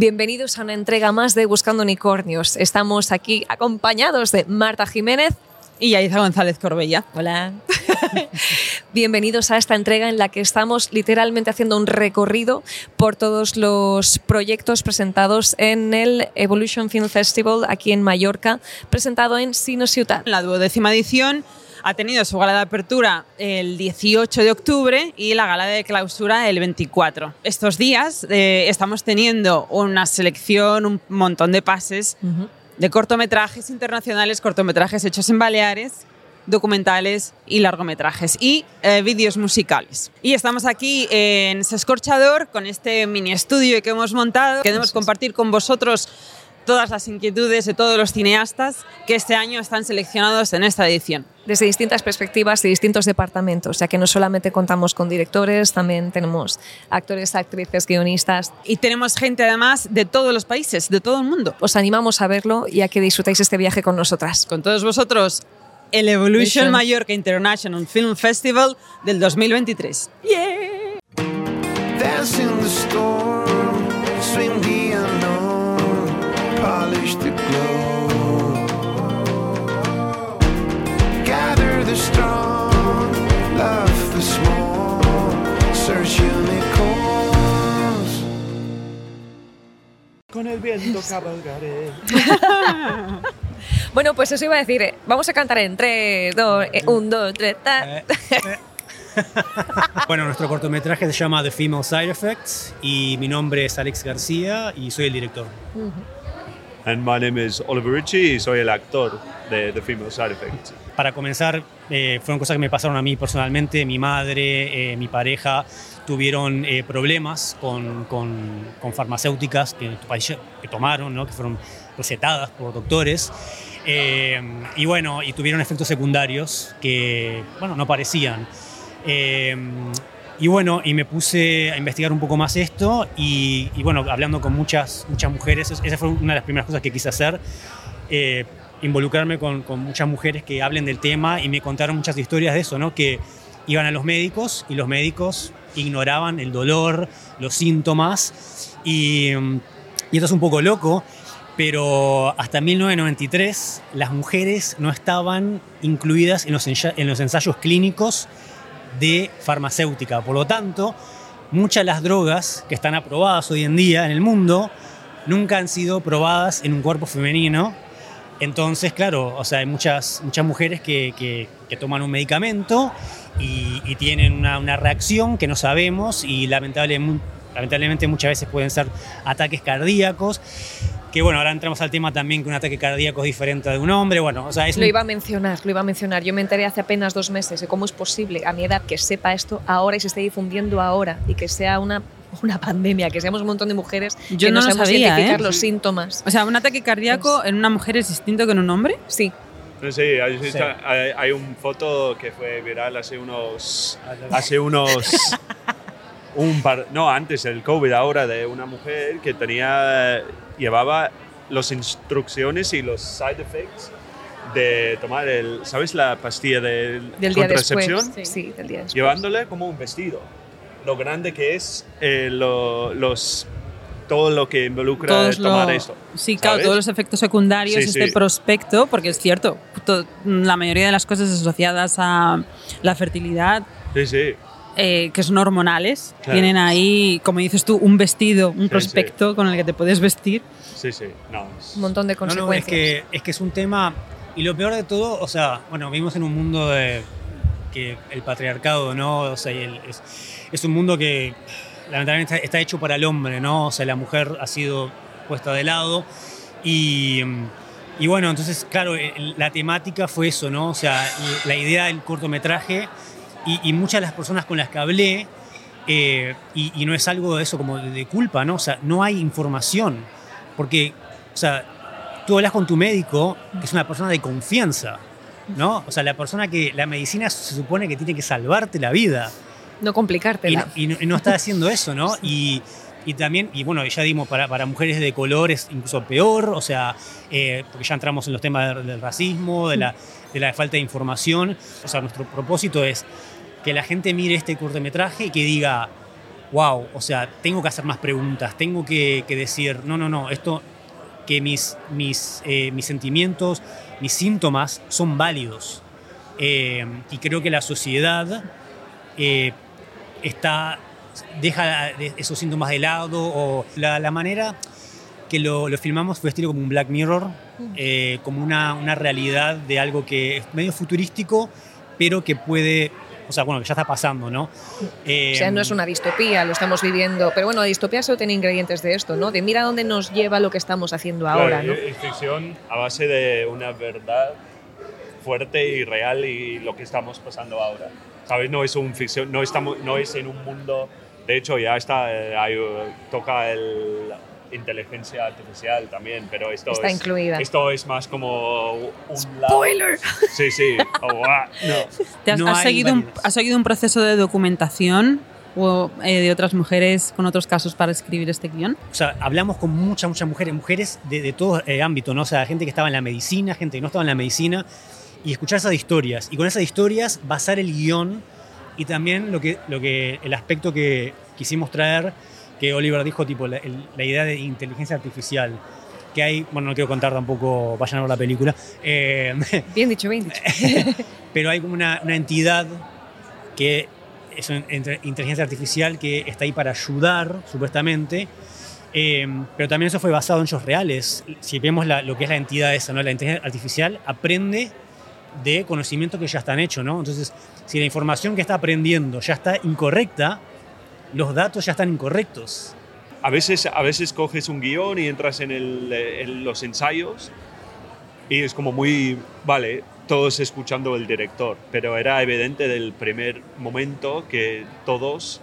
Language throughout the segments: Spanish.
Bienvenidos a una entrega más de Buscando Unicornios. Estamos aquí acompañados de Marta Jiménez y Yaiza González Corbella. Hola. Bienvenidos a esta entrega en la que estamos literalmente haciendo un recorrido por todos los proyectos presentados en el Evolution Film Festival aquí en Mallorca, presentado en Sino Ciutat. La duodécima edición ha tenido su gala de apertura el 18 de octubre y la gala de clausura el 24. Estos días eh, estamos teniendo una selección, un montón de pases de cortometrajes internacionales, cortometrajes hechos en Baleares, documentales y largometrajes y eh, vídeos musicales. Y estamos aquí en Sescorchador con este mini estudio que hemos montado. Queremos compartir con vosotros todas las inquietudes de todos los cineastas que este año están seleccionados en esta edición. Desde distintas perspectivas y distintos departamentos, ya que no solamente contamos con directores, también tenemos actores, actrices, guionistas. Y tenemos gente además de todos los países, de todo el mundo. Os animamos a verlo y a que disfrutéis este viaje con nosotras. Con todos vosotros, el Evolution Mallorca International Film Festival del 2023. ¡Yeah! Con el viento cabalgaré. bueno, pues eso iba a decir. Eh, vamos a cantar en 3, 2, 1, 2, 3, bueno, nuestro cortometraje se llama The Female Side Effects y mi nombre es Alex García y soy el director. And my name is Oliver Ritchie y soy el actor de The Female Side Effects. Para comenzar, eh, fueron cosas que me pasaron a mí personalmente. Mi madre, eh, mi pareja tuvieron eh, problemas con, con, farmacéuticas que, que tomaron, ¿no? que fueron recetadas por doctores. y bueno, y tuvieron efectos secundarios que, bueno, no parecían. Y bueno, y me puse a investigar un poco más esto y, bueno, hablando con muchas, muchas mujeres, esa fue una de las primeras cosas que quise hacer, eh, involucrarme con, con, muchas mujeres que hablen del tema y me contaron muchas historias de eso, ¿no? Que iban a los médicos y los médicos ignoraban el dolor, los síntomas y, esto es un poco loco, pero hasta 1993 las mujeres no estaban incluidas en los, en los ensayos clínicos de farmacéutica. Por lo tanto, muchas de las drogas que están aprobadas hoy en día en el mundo nunca han sido probadas en un cuerpo femenino. Entonces, claro, o sea, hay muchas, muchas mujeres que, toman un medicamento y, tienen una, una, reacción que no sabemos y lamentablemente, lamentablemente muchas veces pueden ser ataques cardíacos que bueno, ahora entramos al tema también que un ataque cardíaco es diferente de un hombre, bueno, o sea, es Lo iba a mencionar, lo iba a mencionar. Yo me enteré hace apenas dos meses de cómo es posible a mi edad que sepa esto ahora y se esté difundiendo ahora y que sea una una pandemia, que seamos un montón de mujeres Yo que no, no sabía, identificar ¿eh? los síntomas. O sea, un ataque cardíaco pues en una mujer es distinto que en un hombre? Sí. Sí, hay, hay, hay una foto que fue viral hace unos, hace unos un par, no, antes del COVID, ahora de una mujer que tenía, llevaba las instrucciones y los side effects de tomar el, ¿sabes? La pastilla de del contracepción. Día sí. del día después. Llevándole como un vestido. Lo grande que es eh, los todo lo que involucra tomar esto. Sí, claro, todos los efectos secundarios, este prospecto, porque es cierto, la mayoría de las cosas asociadas a la fertilidad sí, sí. Eh, que son hormonales, tienen ahí, como dices tú, un vestido, un prospecto con el que te puedes vestir. Sí, sí, no. Un montón de consecuencias. es, que, es que es un tema, y lo peor de todo, o sea, bueno, vivimos en un mundo de que el patriarcado, ¿no? O sea, es, es, un mundo que lamentablemente está hecho para el hombre, ¿no? O sea, la mujer ha sido puesta de lado y... Y bueno, entonces, claro, la temática fue eso, ¿no? O sea, la idea del cortometraje y, muchas de las personas con las que hablé, eh, y, no es algo de eso como de, culpa, ¿no? O sea, no hay información. Porque, o sea, tú hablas con tu médico, que es una persona de confianza, ¿no? O sea, la persona que la medicina se supone que tiene que salvarte la vida. No complicártela. Y, y no, está haciendo eso, ¿no? Y, y también, y bueno, ya dimos para, para mujeres de colores incluso peor, o sea, eh, porque ya entramos en los temas del, racismo, de la, de la falta de información. O sea, nuestro propósito es que la gente mire este cortometraje y que diga, wow, o sea, tengo que hacer más preguntas, tengo que, que decir, no, no, no, esto, que mis, mis, eh, mis sentimientos, mis síntomas son válidos. Eh, y creo que la sociedad eh, está, deja esos síntomas de lado o la, la manera que lo, lo, filmamos fue estilo como un Black Mirror, eh, como una, una, realidad de algo que es medio futurístico, pero que puede, o sea, bueno, que ya está pasando, ¿no? Eh, o sea, no es una distopía, lo estamos viviendo, pero bueno, la distopía solo tiene ingredientes de esto, ¿no? De mira dónde nos lleva lo que estamos haciendo claro, ahora, ¿no? Es ficción a base de una verdad fuerte y real y lo que estamos pasando ahora. ¿Sabes? No es un ficción, no, estamos, no es en un mundo... De hecho, ya está, eh, hay, toca el inteligencia artificial también, pero esto está es, incluida. Esto es más como un spoiler. Lado. Sí, sí. Oh, wow. no. ¿Te has, No has seguido un, has seguido un proceso de documentación o, eh, de otras mujeres con otros casos para escribir este guion? O sea, hablamos con muchas, muchas mujeres, mujeres de, de todo eh, ámbito, ¿no? O sea, gente que estaba en la medicina, gente que no estaba en la medicina, y escuchar esas historias. Y con esas historias basar el guion y también lo que, lo que, el aspecto que quisimos traer, que Oliver dijo, tipo, la, el- la idea de inteligencia artificial. Que hay, bueno, no quiero contar tampoco, vayan a ver la película, eh, Bien dicho, bien dicho. pero hay como una, una entidad que es una inteligencia artificial que está ahí para ayudar, supuestamente, eh, pero también eso fue basado en hechos reales. Si vemos la- lo que es la entidad esa, ¿no? la inteligencia artificial aprende de conocimientos que ya están hechos, ¿no? Entonces, si la información que está aprendiendo ya está incorrecta, los datos ya están incorrectos. A veces, a veces coges un guion y entras en, en los ensayos y es como muy, vale, todos escuchando el director, pero era evidente del primer momento que todos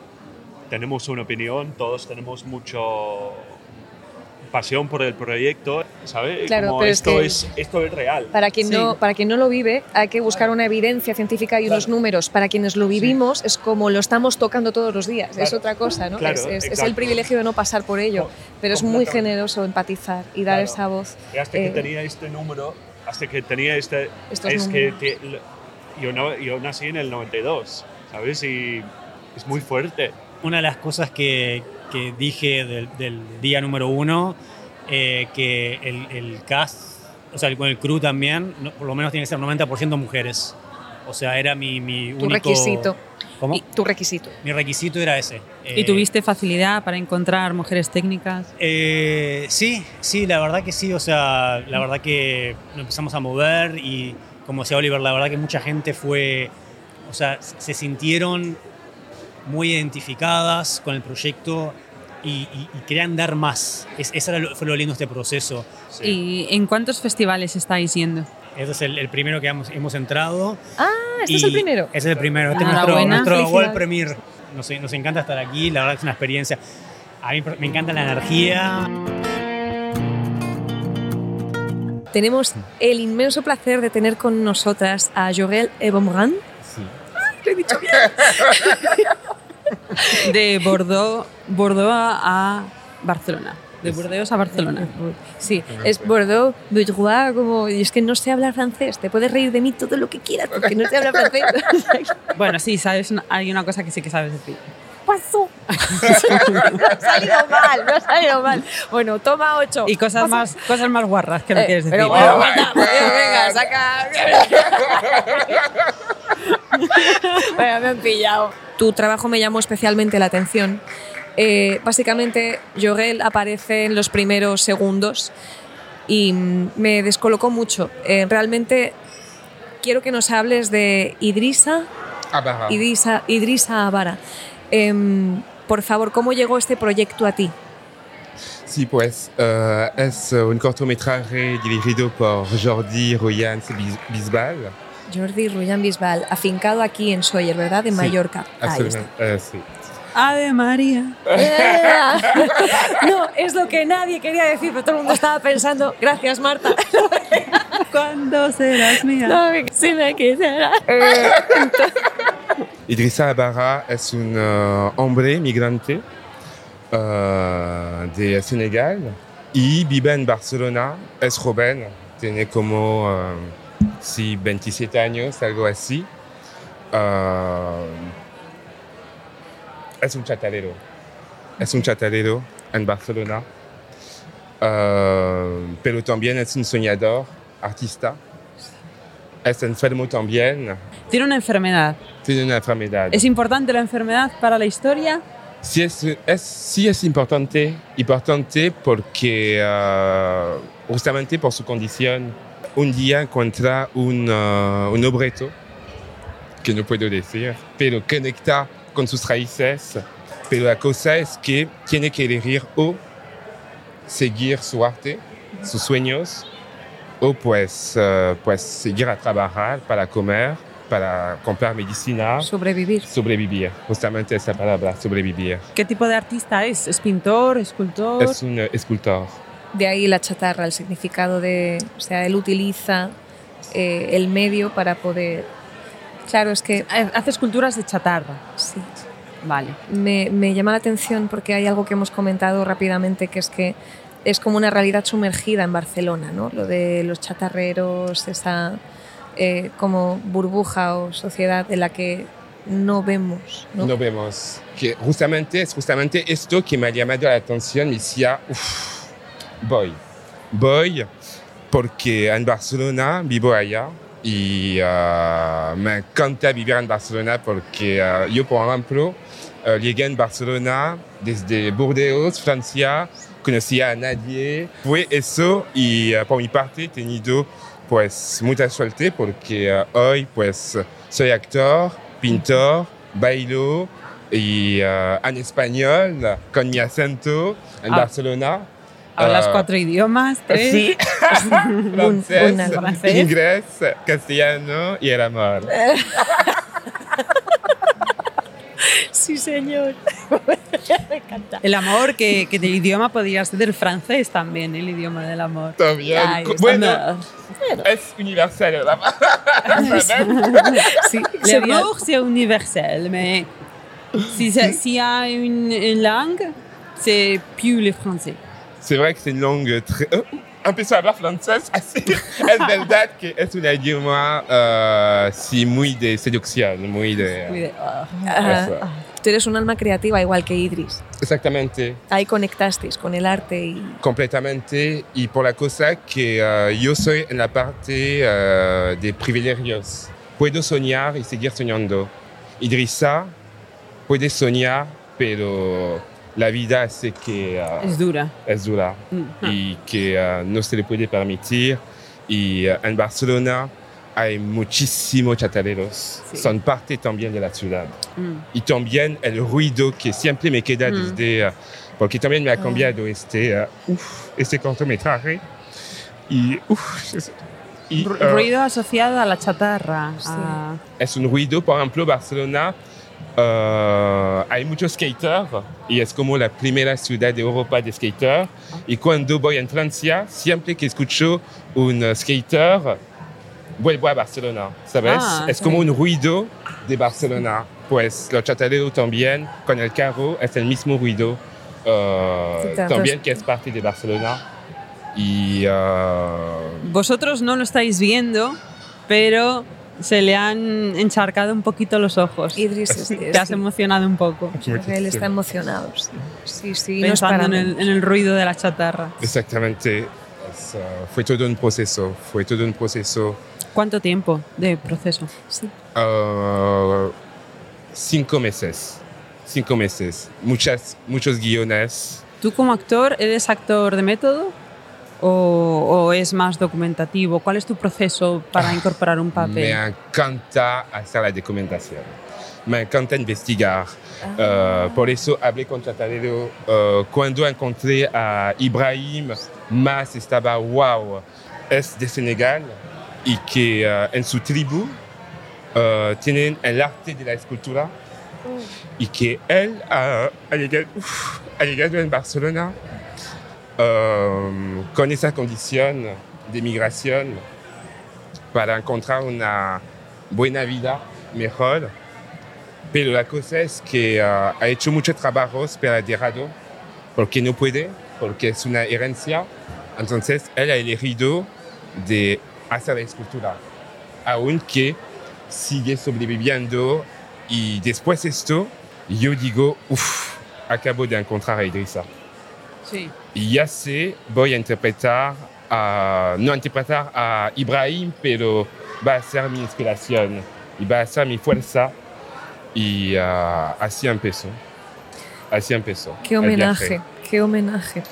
tenemos una opinión, todos tenemos mucho pasión por el proyecto, ¿sabes? Claro, Como pero es esto, que- es, esto es real. Para quien, Sí. no, para quien no lo vive, hay que buscar una evidencia científica y unos Claro. números. Para quienes lo vivimos, es como lo estamos tocando todos los días. Es Claro. otra cosa, ¿no? Claro, es, es- es el privilegio de no pasar por ello. Pero es muy generoso empatizar y dar Claro. esa voz. Y hasta que Eh, tenía este número, hasta que tenía este... Es que te- yo, no, yo nací en el 92, ¿sabes? Y es muy fuerte. Una de las cosas que, que dije del, del día número uno, eh, que el, el cast, o sea, el, con el crew también, no- por lo menos tiene que ser 90% mujeres. O sea, era mi, mi Tu único... requisito. ¿Cómo? Y tu requisito. Mi requisito era ese. ¿Y Eh, tuviste facilidad para encontrar mujeres técnicas? Eh, sí, sí, la verdad que sí. O sea, la verdad que nos empezamos a mover y, como decía Oliver, la verdad que mucha gente fue, o sea, se sintieron muy identificadas con el proyecto y, y- y querían dar más. Es, eso fue lo lindo de este proceso. ¿Y en cuántos festivales estáis yendo? Este es el, el primero que hemos, hemos entrado. Ah, este es el primero. Ese es el primero. Este es nuestro, nuestro. World Premiere. Nos, nos encanta estar aquí. La verdad que es una experiencia. A mí me encanta la energía. Tenemos el inmenso placer de tener con nosotras a Jorel Ebomran. Lo he dicho bien. De Bordeaux, Bordeaux a, Barcelona. De Burdeos a Barcelona. Sí, es Bordeaux, Bourgeois, como. Y es que no sé hablar francés. Te puedes reír de mí todo lo que quieras porque no sé hablar francés. Bueno, sí, sabes, hay una cosa que sí que sabes decir. Pasó? me ha salido mal, me ha salido mal. Bueno, toma ocho. Y cosas más, cosas más guarras que no Eh, quieres decir. Pero bueno, venga, venga, saca. bueno, me han pillado. Tu trabajo me llamó especialmente la atención. Eh, básicamente, Jorel aparece en los primeros segundos y mm, me descolocó mucho. Eh, realmente quiero que nos hables de Idrisa, Abara. Idrisa, Idrisa Abara. Em, por favor, ¿cómo llegó este proyecto a ti? Sí, pues eh, es un cortometraje dirigido por Jordi Royans Bis- Bisbal. Jordi Ruyan Bisbal, afincado aquí en Soller, ¿verdad? En Sí, Mallorca. Absolutamente. eh, sí. Ave María. no, es lo que nadie quería decir, pero todo el mundo estaba pensando, gracias Marta. ¿Cuándo serás mía? No, si me quisiera. Idrissa Abara es un eh, hombre migrante eh, de Senegal y vive en Barcelona. Es joven, tiene como eh, sí, 27 años, algo así. Es un chatalero? es un chatarero en Barcelona, uh, pero también es un soñador, artista. Es enfermo también, Tiene una enfermedad. tiene una enfermedad. ¿Es importante la enfermedad para la historia? Sí es, es- sí es importante, importante porque uh, justamente por su condición, un día encuentra un, uh, un obreto, que no puedo decir, pero conecta con sus raíces. Pero la cosa es que tiene que elegir o seguir su arte, sus sueños, o pues, uh, pues seguir a trabajar para comer, para comprar medicina, Sobrevivir. sobrevivir. Justamente esa palabra, sobrevivir. ¿Qué tipo de artista es? ¿Es pintor? ¿Escultor? Es un eh, escultor. De ahí la chatarra, el significado de, o sea, él utiliza eh, el medio para poder. Claro, es que Eh, Hace esculturas de chatarra. sí, Vale. me, me llama la atención porque hay algo que hemos comentado rápidamente que es que es como una realidad sumergida en Barcelona, ¿no? Lo de los chatarreros, esa eh, como burbuja o sociedad de la que no vemos, ¿no? No vemos. Que justamente es justamente esto que me ha llamado la atención. Me decía, uff, voy. Voy porque en Barcelona vivo allá y ah, me encanta vivir en Barcelona porque ah, yo, por ejemplo, ah, llegué en Barcelona desde Burdeos, Francia, conocía a nadie. Fue eso y ah, por mi parte he tenido pues mucha suerte porque ah, hoy pues soy actor, pintor, bailo y ah, en español con mi acento en Ah. Barcelona. ¿Hablas Ah, cuatro idiomas? ¿Tres? Sí, Un- francés, una- francés. inglés, castellano y el amor. Sí, señor. El amor, que, que del idioma podría ser del francés también, el idioma del amor. También. Ay, bueno, amor. es universal el amor. Sí, L'amour, c'est universel, mais si s'il y a une, une langue, c'est plus le français. C'est vrai que c'est une langue très... Oh, empiezo a hablar francés así. Es verdad que es un idioma uh, sí, muy de seducción, muy de... Muy de-. Eso. Tú eres un alma creativa igual que Idris. Exactamente, Ahí conectasteis con el arte y completamente. Y por la cosa que uh, yo soy en la parte uh, de privilegios. Puedo soñar y seguir soñando. Idrissa puede soñar, pero la vida hace que uh, Es dura. es dura. Mm. y que uh, no se le puede permitir. Y uh, en Barcelona hay muchísimos chataleros. Sí. Son parte también de la ciudad. Mm. Y también el ruido que siempre me queda Mm. desde... porque también me ha Ah. cambiado este, uf, este cortometraje. Y, uf, es- y, Ru- Ruido asociado a la chatarra. Sí. a- es un ruido, por ejemplo, Barcelona. Uh, hay muchos skaters y es como la primera ciudad de Europa de skater. Y cuando voy en Francia, siempre que escucho un skater, vuelvo a Barcelona, ¿sabes? Ah, es sí. como un ruido de Barcelona. Pues los chataleros también, con el carro, es el mismo ruido. uh, también que es parte de Barcelona. Y uh, Vosotros no lo estáis viendo, pero se le han encharcado un poquito los ojos. Idris es, Te has sí, emocionado un poco. él está emocionado. Sí, sí, sí no pensando en el, menos. en el ruido de la chatarra. exactamente, es, uh, fue todo un proceso, fue todo un proceso. ¿Cuánto tiempo de proceso? Sí. Uh, cinco meses. Cinco meses. Muchas, muchos guiones. ¿Tú como actor eres actor de método o, o es más documentativo? ¿Cuál es tu proceso para incorporar un Me papel? encanta hacer la documentación. Me encanta investigar. Ah. Uh, por eso hablé con Chatarero. Uh, cuando encontré a Ibrahim, más estaba wow. Es de Senegal y que uh, en su tribu tienen el arte de la escultura y que él ha llegado en Barcelona um, con esa condición de migración para encontrar una buena vida mejor. Pero la cosa es que uh, ha hecho muchos trabajos, pero ha dejado porque no puede, porque es una herencia. Entonces él ha elegido de hacer escultura, aunque sigue sobreviviendo y después de esto, yo digo, uff, acabo de encontrar a Idrissa. Sí. Y ya sé, voy a interpretar a, no a interpretar a Ibrahim, pero va a ser mi inspiración y va a ser mi fuerza. Y ah, así empezó. Así empezó. Qué homenaje, qué homenaje.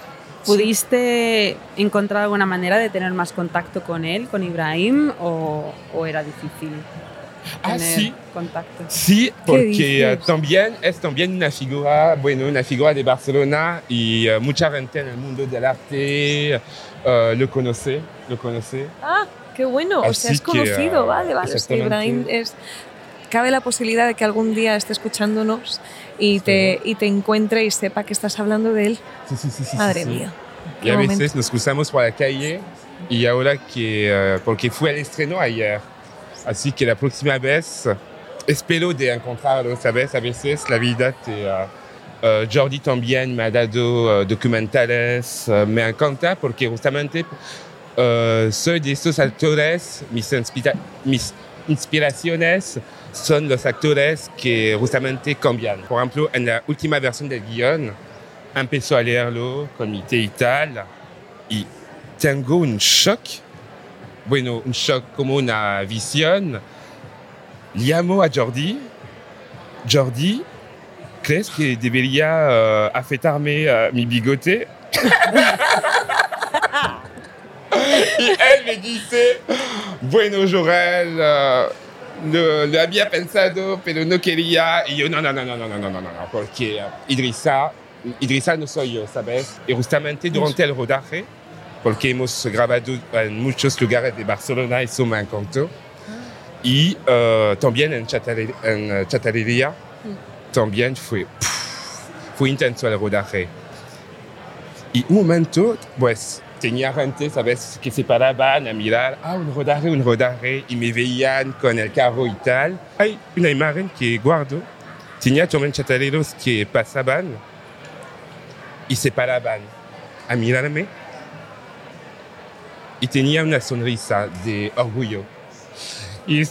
¿Pudiste encontrar alguna manera de tener más contacto con él, con Ibrahim, o, o era difícil Ah, sí. contacto? Sí, porque eh, también es también una figura, bueno, una figura de Barcelona y eh, mucha gente en el mundo del arte eh, lo conoce, lo conoce. Ah, qué bueno. o sea, Así es que, conocido, vale, vale. Es que. Ibrahim es. Cabe la posibilidad de que algún día esté escuchándonos y te, y te encuentre y sepa que estás hablando de él. Sí, sí, sí, sí, Madre sí, sí. mía. Y a momento. veces nos cruzamos por la calle y ahora que, porque fue el estreno ayer, así que la próxima vez espero de encontrarlo, ¿sabes? A veces la vida te... eh, eh, Jordi también me ha eh, documentales, eh, me encanta porque justamente eh, soy de estos actores, mis, inspira- mis inspiraciones son los actores que justamente cambian. Por ejemplo, en la última versión del guión, empezó a leerlo con mi té y tal, y tengo un shock, bueno, un shock como una visión. Llamo a Jordi, Jordi, ¿crees que debería eh, afeitarme eh, mi bigote? y él me dice, bueno, Jorel, eh, lo, lo había pensado, pero no quería. Y yo, no, no, no, no, no, no, no, no, no, porque Idrissa, Idrissa no soy yo, ¿sabes? Y justamente durante el rodaje, porque hemos grabado en muchos lugares de Barcelona, eso me encantó. Y eh, también en, Chatare- en eh, Chatalería, también fue, pff, fue intenso el rodaje. Y un momento, pues, tenía gente, ¿sabes?, que se paraban a mirar, ah, un rodaje, un rodaje, y me veían con el carro y tal. Hay una imagen que guardo. Tenía también chataleros que pasaban y se paraban a mirarme. Y tenía una sonrisa de orgullo. Y,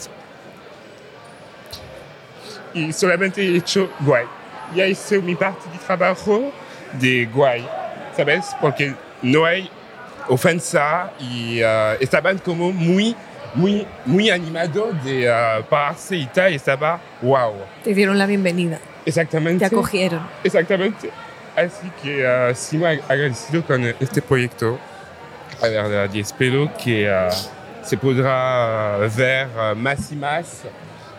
y solamente he hecho guay. Ya hice mi parte de trabajo de guay, ¿sabes? Porque no hay ofensa y eh, estaban como muy, muy, muy animados de eh, pararse y tal. Estaba, wow. Te dieron la bienvenida, Exactamente. te acogieron. Exactamente. Así que uh, sí muy agradecido con este proyecto, la verdad, y espero que uh, se podrá ver uh, más y más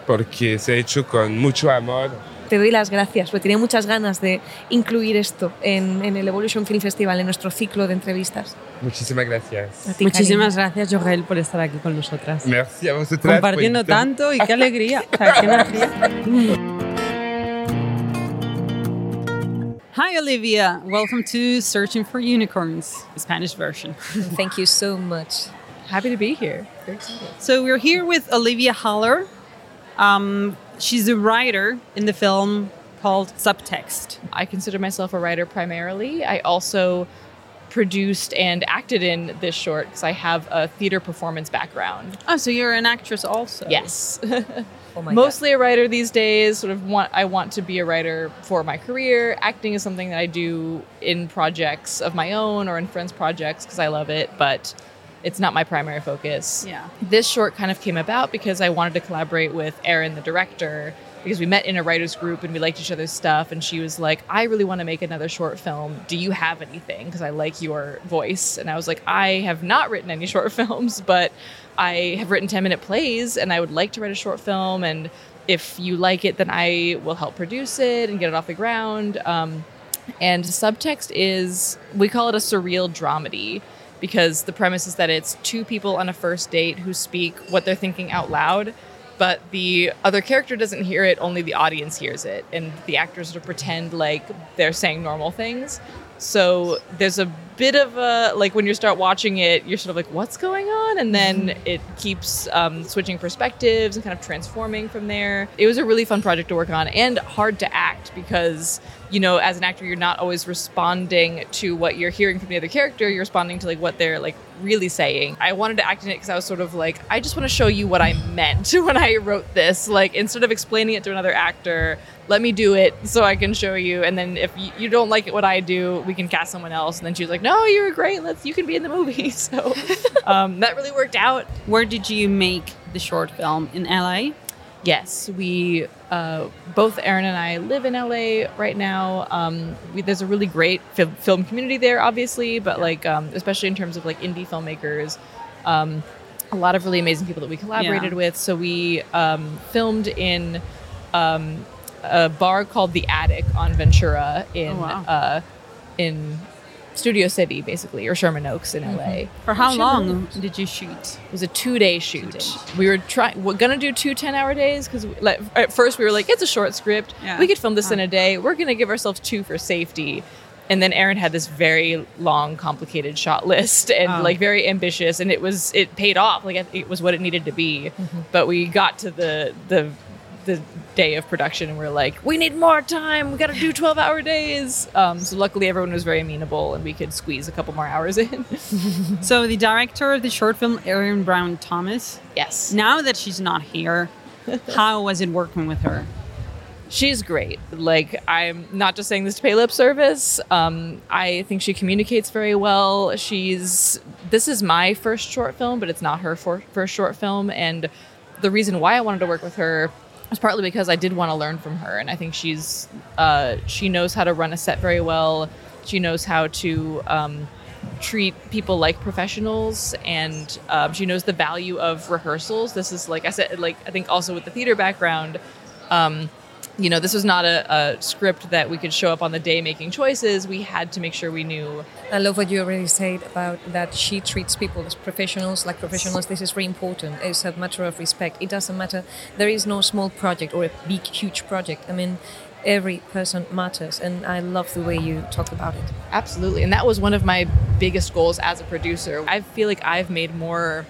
porque se ha hecho con mucho amor. Te doy las gracias, porque tenía muchas ganas de incluir esto en, en el Evolution Film Festival, en nuestro ciclo de entrevistas. Muchísimas gracias. Ti, Muchísimas gracias, Jorel, por estar aquí con nosotras. Merci a vosotras. Compartiendo invitar- tanto y qué alegría. O sea, qué energía. Hi, Olivia. Welcome to Searching for Unicorns, the Spanish version. Thank you so much. Happy to be here. Very excited. So we're here with Olivia Haller. Um, she's a writer in the film called Subtext. I consider myself a writer primarily. I also produced and acted in this short because I have a theater performance background. Oh, so you're an actress also? Yes. Oh my Mostly a writer these days. Sort of want I want to be a writer for my career. Acting is something that I do in projects of my own or in friends' projects because I love it, but it's not my primary focus. Yeah. This short kind of came about because I wanted to collaborate with Erin, the director, because we met in a writers group and we liked each other's stuff. And she was like, I really want to make another short film. Do you have anything? Because I like your voice. And I was like, I have not written any short films, but I have written 10 minute plays and I would like to write a short film. And if you like it, then I will help produce it and get it off the ground. Um, and subtext is, we call it a surreal dramedy because the premise is that it's two people on a first date who speak what they're thinking out loud, but the other character doesn't hear it, only the audience hears it. And the actors sort of pretend like they're saying normal things. So there's a bit of a like when you start watching it, you're sort of like, what's going on? And then it keeps um, switching perspectives and kind of transforming from there. It was a really fun project to work on and hard to act because you know, as an actor, you're not always responding to what you're hearing from the other character. You're responding to like what they're like really saying. I wanted to act in it because I was sort of like, I just want to show you what I meant when I wrote this. Like, instead of explaining it to another actor, let me do it so I can show you. And then if you, you don't like it, what I do, we can cast someone else. And then she was like, No, you were great. Let's you can be in the movie. So um, that really worked out. Where did you make the short film in LA? Yes, we uh, both Aaron and I live in LA right now. Um, we, there's a really great fil- film community there, obviously, but like um, especially in terms of like indie filmmakers, um, a lot of really amazing people that we collaborated Yeah. with. So we um, filmed in um, a bar called the Attic on Ventura in Oh, wow. uh, in Studio City, basically, or Sherman Oaks in LA. For how Sure. long did you shoot? It was a two day shoot. days. We were trying, we're gonna do two 10 hour days because like, at first we were like, it's a short script. Yeah. We could film this in Ah. a day. We're gonna give ourselves two for safety. And then Aaron had this very long, complicated shot list and Oh. like very ambitious, and it was it paid off. Like it was what it needed to be. But we got to the the the day of production, and we're like, we need more time. We got to do twelve hour days. Um, so luckily, everyone was very amenable, and we could squeeze a couple more hours in. So the director of the short film, Erin Brown Thomas. yes. Now that she's not here, how was it working with her? She's great. Like I'm not just saying this to pay lip service. Um, I think she communicates very well. She's this is my first short film, but it's not her for, first short film. And the reason why I wanted to work with her was partly because I did want to learn from her, and I think she's uh, she knows how to run a set very well. She knows how to um, treat people like professionals and um, she knows the value of rehearsals this is like i said like i think also with the theater background um, you know this was not a, a script that we could show up on the day making choices we had to make sure we knew I love what you already said about that she treats people as professionals, like professionals. This is very important. It's a matter of respect. It doesn't matter. There is no small project or a big, huge project. I mean, every person matters, and I love the way you talk about it. Absolutely. And that was one of my biggest goals as a producer. I feel like I've made more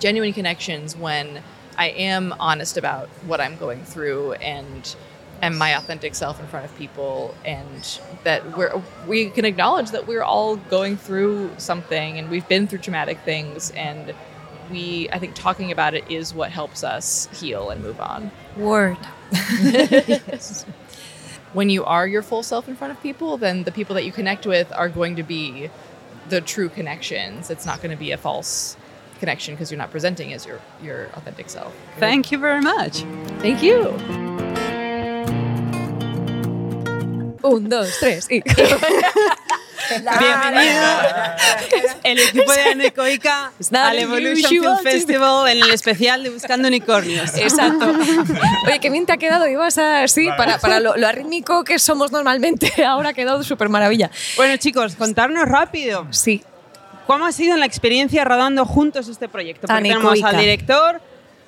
genuine connections when I am honest about what I'm going through and am my authentic self in front of people and that we're we can acknowledge that we're all going through something and we've been through traumatic things and we I think talking about it is what helps us heal and move on. Word. yes. when you are your full self in front of people, then the people that you connect with are going to be the true connections. It's not going to be a false connection because you're not presenting as your your authentic self. Thank you very much. Thank you. Un, dos, tres. Y... Bienvenido el equipo de Anecoica al Evolution Film. Festival en el especial de Buscando Unicornios. Exacto. Oye, qué bien te ha quedado. Ibas así, para, para lo, lo arrítmico que somos normalmente, ahora ha quedado súper maravilla. Bueno, chicos, contarnos rápido. Sí. ¿Cómo ha sido la experiencia rodando juntos este proyecto? Porque tenemos al director,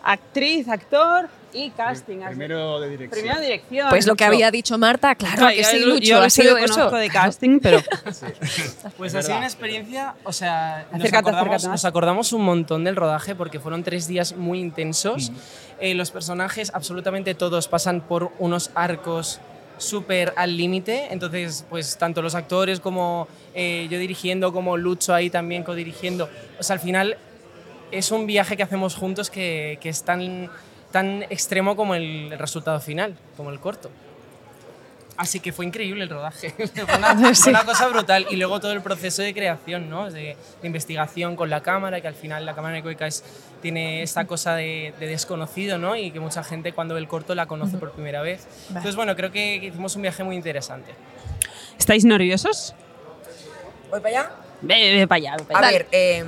actriz, actor y casting. Primero de dirección. Primero dirección. Pues lo que había dicho Marta, claro Claro, que yo- sí, yo Lucho, lo ha sido conozco eso. de casting, pero Pues ha sido una experiencia, o sea, nos, Acércate, acordamos, acércate nos acordamos un montón del rodaje porque fueron tres días muy intensos. Eh, los personajes, absolutamente todos, pasan por unos arcos súper al límite, entonces pues tanto los actores como eh, yo dirigiendo, como Lucho ahí también codirigiendo, o sea, al final es un viaje que hacemos juntos que, que es tan, tan extremo como el resultado final, como el corto. Así que fue increíble el rodaje. fue, una, fue una cosa brutal. Y luego todo el proceso de creación, ¿no? De, de investigación con la cámara, que al final la cámara ecoica es, tiene esta cosa de, de desconocido, ¿no? Y que mucha gente cuando ve el corto la conoce por primera vez. Entonces, bueno, creo que, hicimos un viaje muy interesante. ¿estáis nerviosos? ¿Voy para allá? Ve, ve para allá, ve para A allá. ver, em,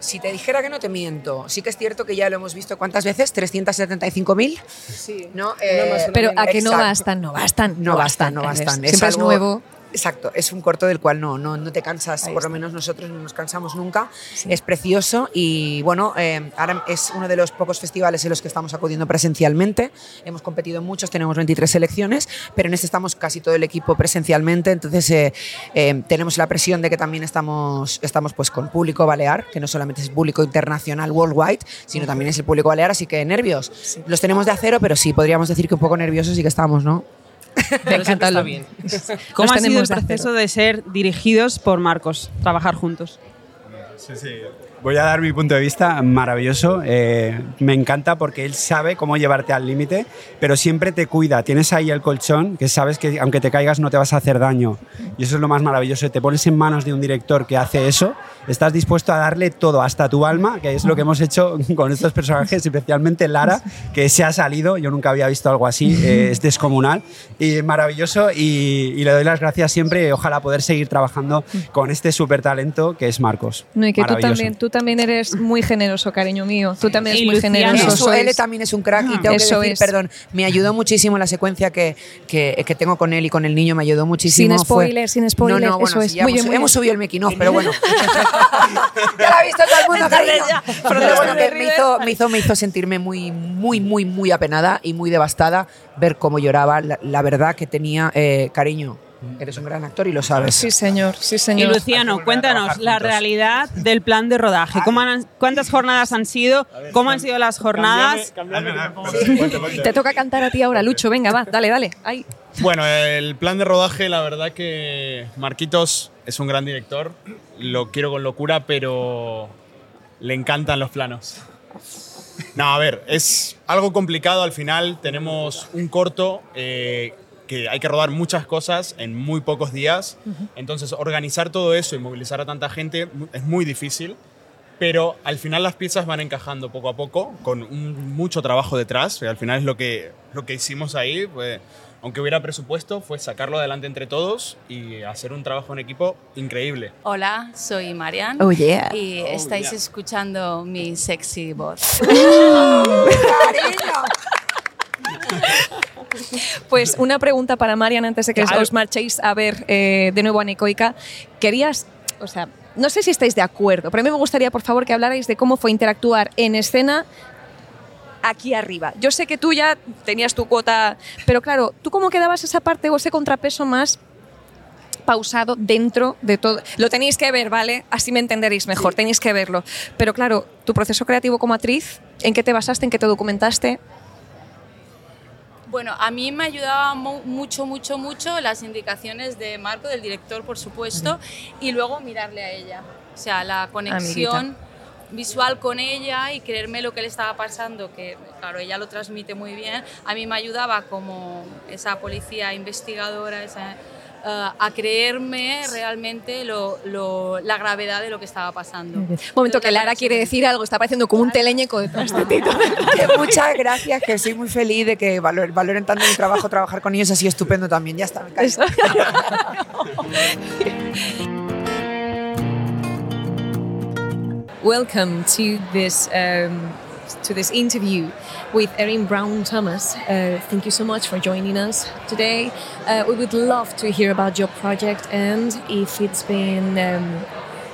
si te dijera que no te miento, sí que es cierto que ya lo hemos visto cuántas veces, 375.000. Sí. ¿no? más, Eh, una Pero a que no bastan, no bastan. No bastan, no bastan. Es Siempre es algo- nuevo. Exacto, es un corto del cual no, no, no te cansas, por lo menos nosotros no nos cansamos nunca. Es precioso y bueno, eh, ahora es uno de los pocos festivales en los que estamos acudiendo presencialmente. Hemos competido muchos, tenemos 23 selecciones, pero en este estamos casi todo el equipo presencialmente, entonces eh, eh, tenemos la presión de que también estamos, estamos pues con público balear, que no solamente es público internacional, worldwide, sino también es el público balear, así que nervios. Los tenemos de acero, pero sí, podríamos decir que un poco nerviosos sí que estamos, ¿no? Siempre encanta está bien. ¿Cómo ha sido el de proceso de ser dirigidos por Marcos, trabajar juntos? Sí, sí. Voy a dar mi punto de vista maravilloso. Eh, me encanta porque él sabe cómo llevarte al límite, pero siempre te cuida. Tienes ahí el colchón que sabes que aunque te caigas no te vas a hacer daño. Y eso es lo más maravilloso. Te pones en manos de un director que hace eso. Estás dispuesto a darle todo, hasta tu alma, que es lo que hemos hecho con estos personajes, especialmente Lara, que se ha salido. Yo nunca había visto algo así. eh, es descomunal y maravilloso. Y, y le doy las gracias siempre. Ojalá poder seguir trabajando con este súper talento que es Marcos. No, y que tú Maravilloso. también, tú también eres muy generoso, cariño mío. Tú también eres Y muy Luciano. generoso. Eso, él también es un crack y tengo Eso que decir, es. perdón, me ayudó muchísimo la secuencia que, que, que tengo con él y con el niño, me ayudó muchísimo. Sin Fue- spoiler, sin spoiler, No, no, bueno, eso sí, es. ya Muy hemos, bien, muy hemos bien. subido el of, pero bueno. ya la ha visto todo el mundo, cariño. Pero bueno, que me hizo, me, hizo, me hizo sentirme muy, muy, muy, muy apenada y muy devastada ver cómo lloraba. La, la verdad que tenía eh, cariño. Eres un gran actor y lo sabes. Sí, señor, sí, Y señor. Luciano, cuéntanos la realidad del plan de rodaje. ¿Cómo han- ¿Cuántas jornadas han sido? ¿Cómo han sido las jornadas? Te toca cantar a ti ahora, Lucho. Venga, va, dale, dale. Ay. Bueno, el plan de rodaje, la verdad que Marquitos es un gran director, lo quiero con locura, pero le encantan los planos. No, a ver, es algo complicado al final, tenemos un corto eh, que hay que rodar muchas cosas en muy pocos días, entonces organizar todo eso y movilizar a tanta gente es muy difícil. Pero al final las piezas van encajando poco a poco, con un- mucho trabajo detrás. al final es lo que, lo que hicimos ahí. Pues, aunque hubiera presupuesto, fue sacarlo adelante entre todos y hacer un trabajo en equipo increíble. Hola, soy Marian. Oh, yeah. Y estáis escuchando mi sexy voz. Pues una pregunta para Marian antes de que Claro. os marchéis a ver eh, de nuevo a Necoica. Querías, o sea, no sé si estáis de acuerdo, pero a mí me gustaría, por favor, que hablarais de cómo fue interactuar en escena aquí arriba. Yo sé que tú ya tenías tu cuota, pero claro, ¿tú cómo quedabas esa parte o ese contrapeso más pausado dentro de todo? Lo tenéis que ver, ¿vale? Así me entenderéis mejor, tenéis que verlo. Pero claro, tu proceso creativo como actriz, ¿en qué te basaste, en qué te documentaste? Bueno, a mí me ayudaba mu- mucho, mucho, mucho las indicaciones de Marco, del director, por supuesto, y luego mirarle a ella. O sea, la conexión visual con ella y creerme lo que le estaba pasando, que claro, ella lo transmite muy bien. A mí me ayudaba como esa policía investigadora, esa, eh, a creerme realmente lo- lo- la gravedad de lo que estaba pasando. Un momento Pero que la Lara quiere decir algo, está pareciendo como un teleñeco de ti. Que muchas gracias, que soy muy feliz de que valor- valoren tanto mi trabajo, trabajar con ellos, así estupendo también. Ya está, me callo. Welcome to this um, to this interview with Erin Brown Thomas. Uh, thank you so much for joining us today. Uh, we would love to hear about your project and if it's been um,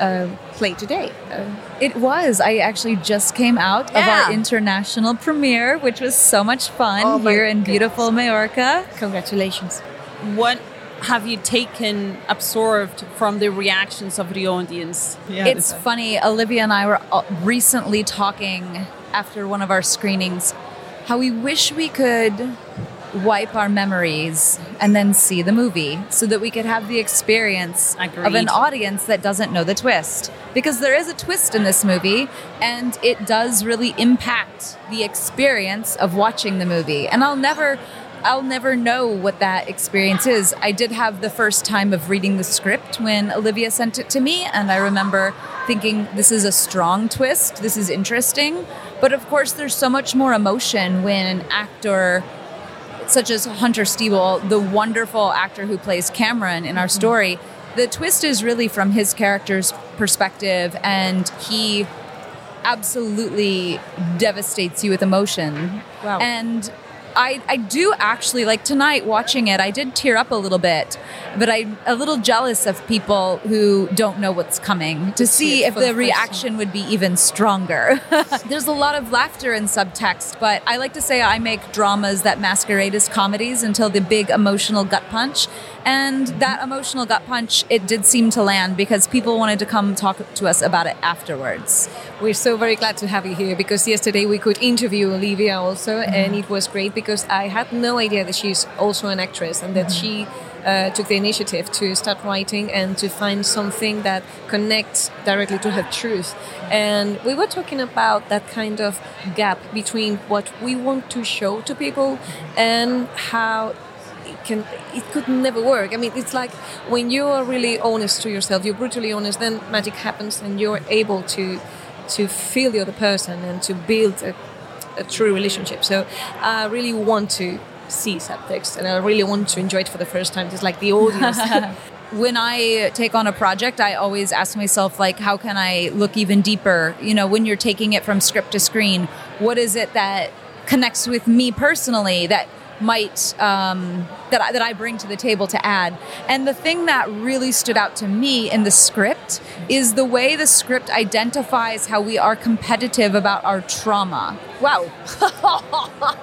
uh, played today. Uh, It was. I actually just came out of our international premiere, which was so much fun Oh here in beautiful Mallorca. congratulations. What have you taken, absorbed from the reactions of the audience? It's funny. Olivia and I were uh, recently talking after one of our screenings how we wish we could wipe our memories and then see the movie so that we could have the experience of an audience that doesn't know the twist. Because there is a twist in this movie and it does really impact the experience of watching the movie. And I'll never I'll never know what that experience is. I did have the first time of reading the script when Olivia sent it to me, and I remember thinking, this is a strong twist, this is interesting. But of course, there's so much more emotion when an actor such as Hunter Steeble, the wonderful actor who plays Cameron in our mm-hmm. story, the twist is really from his character's perspective, and he absolutely devastates you with emotion. Wow. And I, I do actually like tonight watching it. I did tear up a little bit, but I'm a little jealous of people who don't know what's coming to see if the the reaction would be even stronger. There's a lot of laughter in subtext, but I like to say I make dramas that masquerade as comedies until the big emotional gut punch. And that emotional gut punch, it did seem to land because people wanted to come talk to us about it afterwards. We're so very glad to have you here because yesterday we could interview Olivia also, mm-hmm. and it was great because I had no idea that she's also an actress and that she uh, took the initiative to start writing and to find something that connects directly to her truth. And we were talking about that kind of gap between what we want to show to people and how it can it could never work. I mean, it's like when you are really honest to yourself, you're brutally honest, then magic happens, and you're able to to feel the other person and to build a, a true relationship. So I really want to see subtext, and I really want to enjoy it for the first time, just like the audience. when I take on a project, I always ask myself, like, how can I look even deeper? You know, when you're taking it from script to screen, what is it that connects with me personally that might um, that I, that I bring to the table to add? And the thing that really stood out to me in the script is the way the script identifies how we are competitive about our trauma. wow.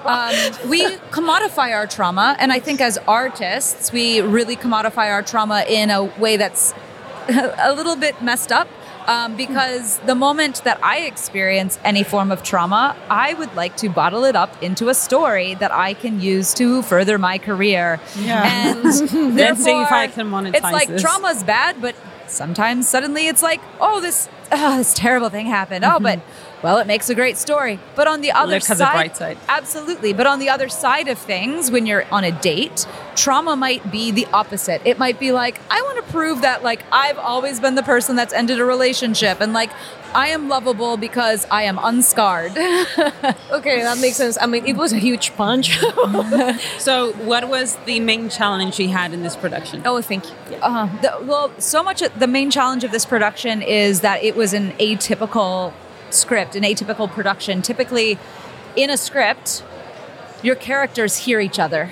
Um, we commodify our trauma, and I think as artists, we really commodify our trauma in a way that's a little bit messed up. Um, because the moment that I experience any form of trauma, I would like to bottle it up into a story that I can use to further my career. Yeah. And see if I can monetize It's like this. trauma's bad, but sometimes suddenly it's like, oh, this oh, this terrible thing happened. Oh, but well, it makes a great story. But on the other Look at the side, bright side. absolutely. But on the other side of things, when you're on a date, trauma might be the opposite. It might be like, I want to prove that like I've always been the person that's ended a relationship, and like I am lovable because I am unscarred. Okay, that makes sense. I mean, it was a huge punch. So, what was the main challenge you had in this production? oh, thank you. Uh, the, well, so much. The main challenge of this production is that it was an atypical script, an atypical production. Typically, in a script, your characters hear each other,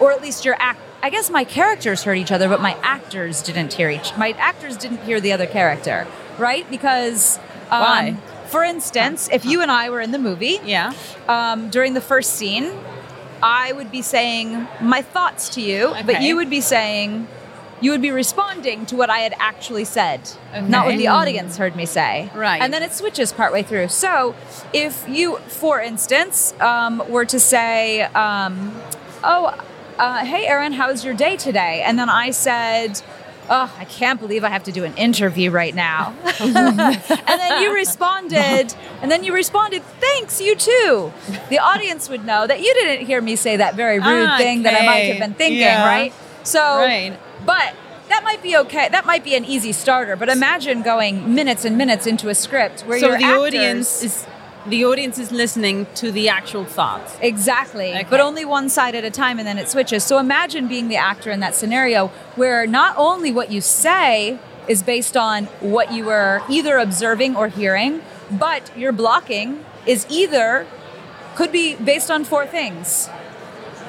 or at least your act. I guess my characters heard each other, but my actors didn't hear each. My actors didn't hear the other character, right? Because um, Why? For instance, if you and I were in the movie, Yeah. um, during the first scene, I would be saying my thoughts to you, but you would be saying, you would be responding to what I had actually said, not what the audience heard me say. Right. And then it switches partway through. So if you, for instance, um, were to say, um, oh, uh, hey, Erin, how's your day today? And then I said, Oh, I can't believe I have to do an interview right now. and then you responded, and then you responded, thanks, you too. The audience would know that you didn't hear me say that very rude thing that I might have been thinking, yeah. right? So, Right. But that might be okay. That might be an easy starter. But imagine going minutes and minutes into a script where So your the actors- audience is the audience is listening to the actual thoughts. Exactly. Okay. But only one side at a time and then it switches. So imagine being the actor in that scenario where not only what you say is based on what you were either observing or hearing, but your blocking is either could be based on four things.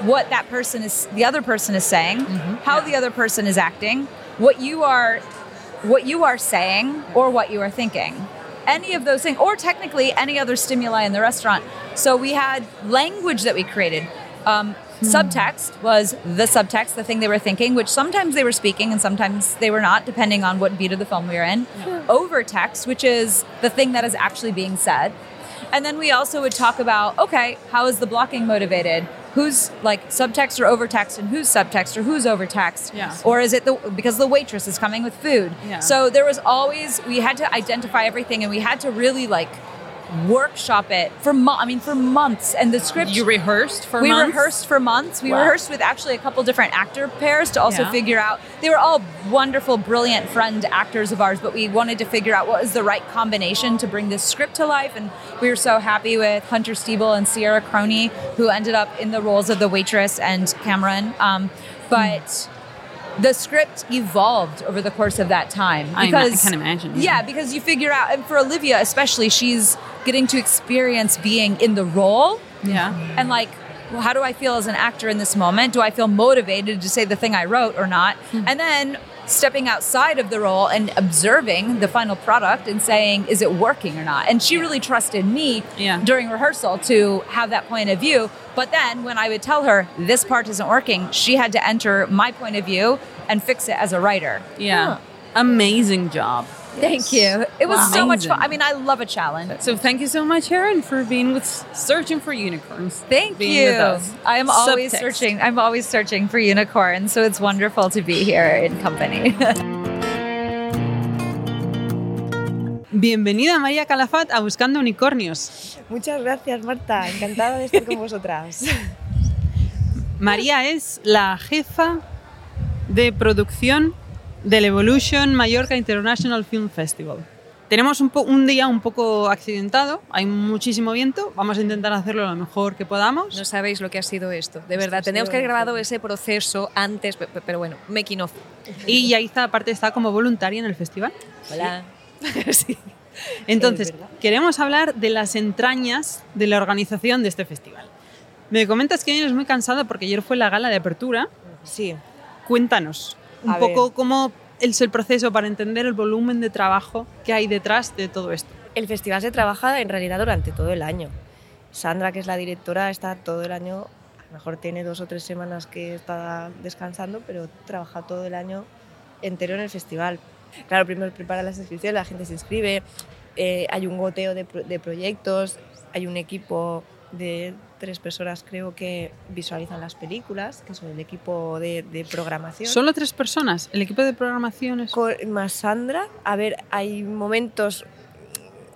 What that person is the other person is saying, how the other person is acting, what you are what you are saying or what you are thinking. Any of those things, or technically any other stimuli in the restaurant. So we had language that we created. Um, Subtext was the subtext, the thing they were thinking, which sometimes they were speaking and sometimes they were not, depending on what beat of the film we were in. Overtext, which is the thing that is actually being said. And then we also would talk about okay, how is the blocking motivated? Who's like subtext or overtext, and who's subtext or who's overtext? Yeah. Or is it the because the waitress is coming with food? Yeah. So there was always we had to identify everything, and we had to really like workshop it for mo- I mean for months. And the script You rehearsed for we months? rehearsed for months. We Wow. rehearsed with actually a couple different actor pairs to also Yeah. figure out. They were all wonderful, brilliant friend actors of ours, but we wanted to figure out what was the right combination to bring this script to life. And we were so happy with Hunter Steeble and Sierra Crony who ended up in the roles of the waitress and Cameron. Um, but. The script evolved over the course of that time I ima- I can imagine, yeah. yeah, because you figure out, and for Olivia especially, she's getting to experience being in the role Yeah. and like how do I feel as an actor in this moment? Do I feel motivated to say the thing I wrote or not? Hmm. And then stepping outside of the role and observing the final product and saying, is it working or not? And she really trusted me Yeah. during rehearsal to have that point of view. But then when I would tell her this part isn't working, she had to enter my point of view and fix it as a writer. Yeah. Amazing job. Thank you. It was Wow. so much fun. I mean, I love a challenge. So thank you so much, Erin, for being with Searching for Unicorns. Thank being you. I am always Subtext. searching. I'm always searching for unicorns, so it's wonderful to be here in company. Bienvenida María Calafat a Buscando Unicornios. Muchas gracias, Marta. Encantada de estar con vosotras. María es la jefa de producción del Evolution Mallorca International Film Festival. Tenemos un, día un poco accidentado, hay muchísimo viento, vamos a intentar hacerlo lo mejor que podamos. No sabéis lo que ha sido esto, de verdad. Tenemos que haber grabado ese proceso antes, pe- pe- pero bueno, making of. Y Yaiza aparte está como voluntaria en el festival. Hola. sí. Entonces, queremos hablar de las entrañas de la organización de este festival. Me comentas que es muy cansado porque ayer fue la gala de apertura. Sí. Cuéntanos un A poco ver. cómo es el proceso para entender el volumen de trabajo que hay detrás de todo esto. El festival se trabaja en realidad durante todo el año. Sandra, que es la directora, está todo el año, a lo mejor tiene dos o tres semanas que está descansando, pero trabaja todo el año entero en el festival. Claro, primero prepara las inscripciones, la gente se inscribe, eh, hay un goteo de proyectos, hay un equipo de tres personas creo que visualizan las películas, que son el equipo de, de programación. Solo tres personas, el equipo de programación es... Con- más Sandra, a ver, hay momentos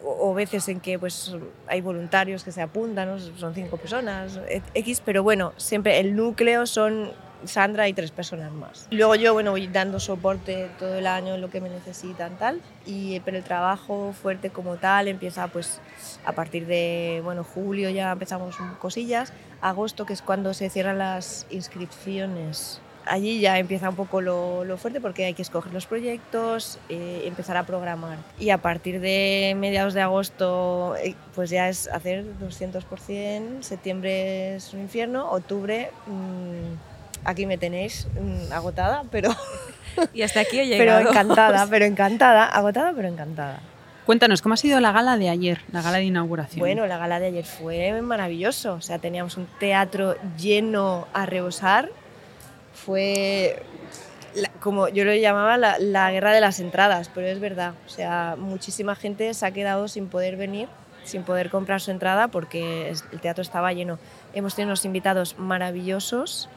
o, o veces en que pues hay voluntarios que se apuntan, ¿no? son cinco personas, e- X, pero bueno, siempre el núcleo son Sandra y tres personas más. Luego yo, bueno, voy dando soporte todo el año en lo que me necesitan, tal, y, pero el trabajo fuerte como tal empieza pues a partir de, bueno, julio ya empezamos cosillas, agosto que es cuando se cierran las inscripciones allí ya empieza un poco lo, lo fuerte porque hay que escoger los proyectos, eh, empezar a programar. Y a partir de mediados de agosto, eh, pues ya es hacer 200%, septiembre es un infierno, octubre, mm, aquí me tenéis mm, agotada, pero, Y hasta aquí he pero llegado. encantada, pero encantada, agotada, pero encantada. Cuéntanos, ¿cómo ha sido la gala de ayer, la gala de inauguración? Bueno, la gala de ayer fue maravilloso. O sea, teníamos un teatro lleno a rebosar. Fue la- como yo lo llamaba la, la guerra de las entradas, pero es verdad. O sea, muchísima gente se ha quedado sin poder venir, sin poder comprar su entrada porque el teatro estaba lleno. Hemos tenido unos invitados maravillosos.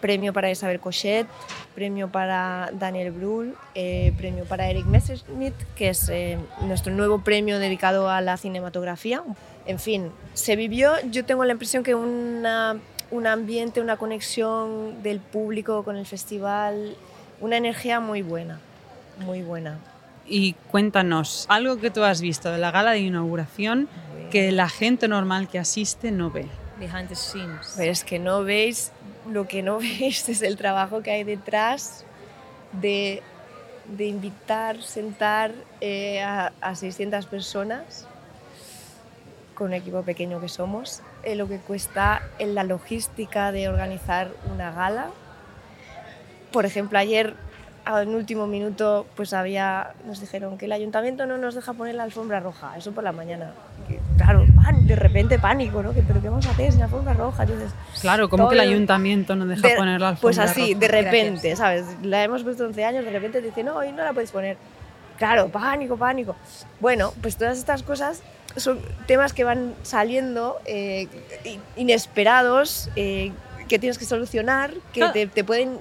Premio para Isabel Cochet, premio para Daniel Brühl, eh, premio para Eric Messerschmidt, que es eh, nuestro nuevo premio dedicado a la cinematografía. En fin, se vivió, yo tengo la impresión que una, un ambiente, una conexión del público con el festival, una energía muy buena, muy buena. Y cuéntanos, algo que tú has visto de la gala de inauguración que la gente normal que asiste no ve. Behind the scenes. Pero es que no veis, lo que no veis es el trabajo que hay detrás de, de invitar, sentar eh, a, a 600 personas con un equipo pequeño que somos, eh, lo que cuesta en la logística de organizar una gala. Por ejemplo, ayer en último minuto pues había, nos dijeron que el ayuntamiento no nos deja poner la alfombra roja, eso por la mañana. Claro, pan, de repente pánico, ¿no? Que, ¿Pero qué vamos a hacer sin alfombra roja? Entonces, Claro, como que el ayuntamiento no deja de- poner la alfombra Pues así, roja? de repente, ¿sabes? La hemos puesto 11 años, de repente te dicen, no, hoy no la puedes poner. Claro, pánico, pánico. Bueno, pues todas estas cosas son temas que van saliendo eh, inesperados, eh, que tienes que solucionar, que Claro. te, te pueden...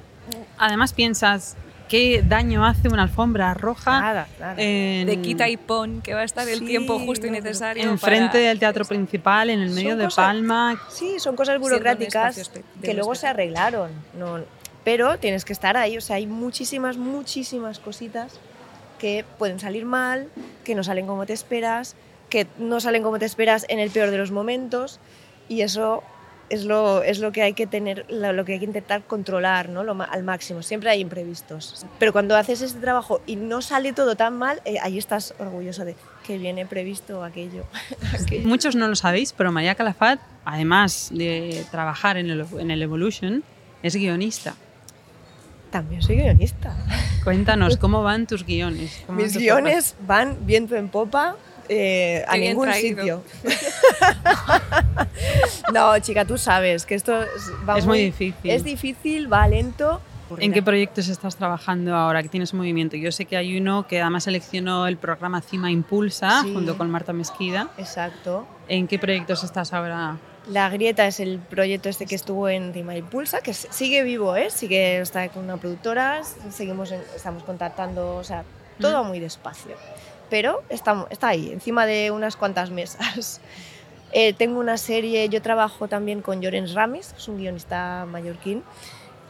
Además piensas, ¿qué daño hace una alfombra roja Nada, nada. en- De quita y pon, que va a estar el Sí, tiempo justo y necesario. enfrente para- del teatro principal, en el medio Son de cosas- Palma? Sí, son cosas burocráticas que luego se arreglaron. No, pero tienes que estar ahí. O sea, hay muchísimas, muchísimas cositas que pueden salir mal, que no salen como te esperas, que no salen como te esperas en el peor de los momentos. Y eso es lo, es lo que hay que tener, lo, lo que hay que intentar controlar ¿no? lo, al máximo. Siempre hay imprevistos. Pero cuando haces este trabajo y no sale todo tan mal, eh, ahí estás orgulloso de que viene previsto aquello. aquello. Muchos no lo sabéis, pero María Calafat, además de trabajar en el, en el Evolution, es guionista. También soy guionista. Cuéntanos, ¿cómo van tus guiones? ¿Cómo van Mis guiones van viento en popa eh, a ningún traído. sitio. no, chica, tú sabes que esto es, va Es muy difícil. Es difícil, va lento. ¿En qué proyectos estás trabajando ahora que tienes movimiento? Yo sé que hay uno que además seleccionó el programa Cima Impulsa Sí. junto con Marta Mesquida. Exacto. ¿En qué proyectos estás ahora? La Grieta es el proyecto este que estuvo en Cima Impulsa, que sigue vivo, ¿eh? sigue está con una productora, seguimos en- estamos contactando, o sea, todo muy despacio. Pero está, está ahí, encima de unas cuantas mesas. Eh, tengo una serie, yo trabajo también con Llorens Ramis, que es un guionista mallorquín.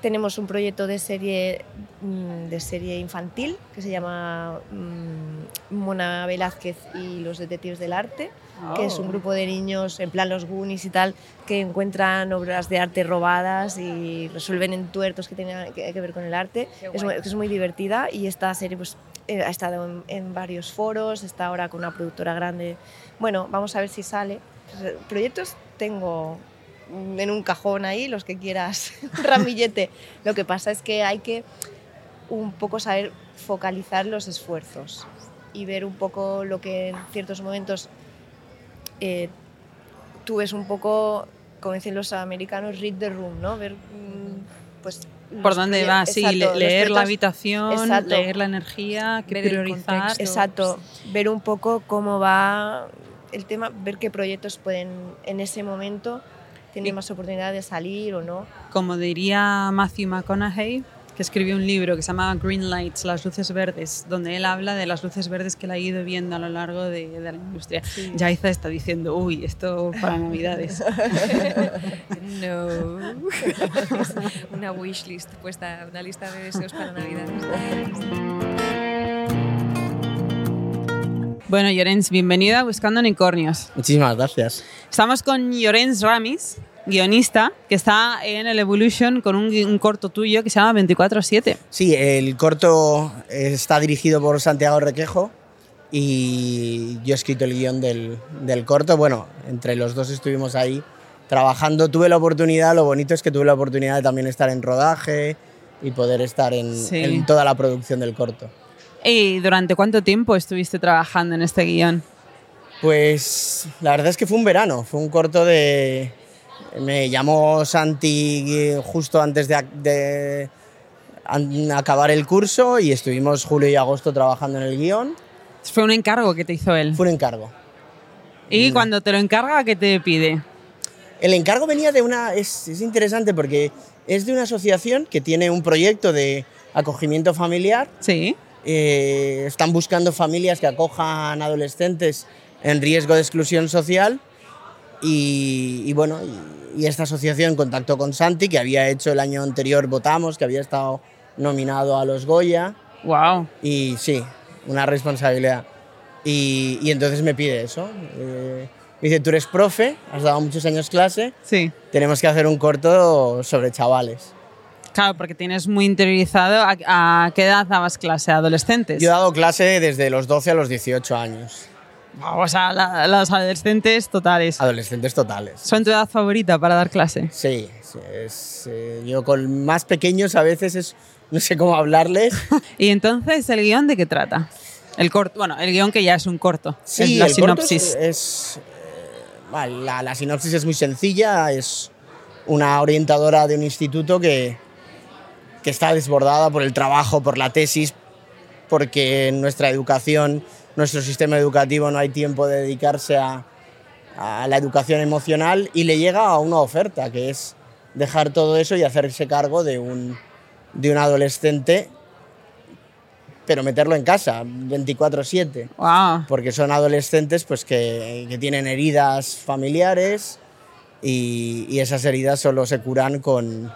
Tenemos un proyecto de serie, mm, de serie infantil que se llama mm, Mona Velázquez y los detectives del arte, que es un Oh. grupo de niños, en plan los Goonies y tal, que encuentran obras de arte robadas y resuelven entuertos que tienen que, ver con el arte. Es es muy divertida y esta serie pues, eh, ha estado en, en varios foros, está ahora con una productora grande. Bueno, vamos a ver si sale. Pues, eh, Proyectos tengo mm, en un cajón ahí, los que quieras, ramillete. Lo que pasa es que hay que un poco saber focalizar los esfuerzos y ver un poco lo que en ciertos momentos eh, tú ves un poco, como dicen los americanos, read the room, ¿no? Ver, mm, pues... ¿Por dónde va? Sí, exacto, leer la habitación, Exacto. leer la energía, qué Ver priorizar. contexto. Exacto, ver un poco cómo va el tema, ver qué proyectos pueden en ese momento tienen más oportunidad de salir o no. Como diría Matthew McConaughey, que escribió un libro que se llama Green Lights, las luces verdes, donde él habla de las luces verdes que él ha ido viendo a lo largo de, de la industria. Yaiza está diciendo, uy, esto para Navidades. No. una wishlist puesta, una lista de deseos para Navidades. Bueno, Llorens, bienvenida a Buscando Unicornios. Muchísimas gracias. Estamos con Llorens Ramis, guionista, que está en el Evolution con un, corto tuyo que se llama 24-7. Sí, el corto está dirigido por Santiago Requejo y yo he escrito el guion del, del corto. Bueno, entre los dos estuvimos ahí trabajando. Tuve la oportunidad, lo bonito es que tuve la oportunidad de también estar en rodaje y poder estar en, Sí. en toda la producción del corto. ¿Y durante cuánto tiempo estuviste trabajando en este guion? Pues la verdad es que fue un verano, fue un corto de... Me llamó Santi justo antes de, de acabar el curso y estuvimos julio y agosto trabajando en el guion. Fue un encargo que te hizo él. Fue un encargo. Y cuando te lo encarga, ¿qué te pide? El encargo venía de una... Es, es interesante porque es de una asociación que tiene un proyecto de acogimiento familiar. Sí. Eh, están buscando familias que acojan adolescentes en riesgo de exclusión social. Y, y bueno, y, y esta asociación contactó con Santi, que había hecho el año anterior Votamos, que había estado nominado a los Goya. Wow. Y sí, una responsabilidad. Y, y entonces me pide eso. Eh, me dice, tú eres profe, has dado muchos años clase, Sí. tenemos que hacer un corto sobre chavales. Claro, porque tienes muy interiorizado. ¿A, a qué edad dabas clase? ¿A adolescentes? Yo he dado clase desde los 12 a los 18 años. O sea, la- los adolescentes totales. Adolescentes totales. ¿Son tu edad favorita para dar clase? Sí, sí, es, eh, yo con más pequeños a veces es, no sé cómo hablarles. ¿Y entonces el guion de qué trata? El corto, bueno, el guion que ya es un corto. Sí, es la el corto es- sinopsis. es, eh, la, la sinopsis es muy sencilla, es una orientadora de un instituto que, que está desbordada por el trabajo, por la tesis, porque en nuestra educación, nuestro sistema educativo no hay tiempo de dedicarse a, a la educación emocional y le llega a una oferta, que es dejar todo eso y hacerse cargo de un, de un adolescente, pero meterlo en casa, 24/7 Wow. porque son adolescentes pues, que, que tienen heridas familiares y, y esas heridas solo se curan con,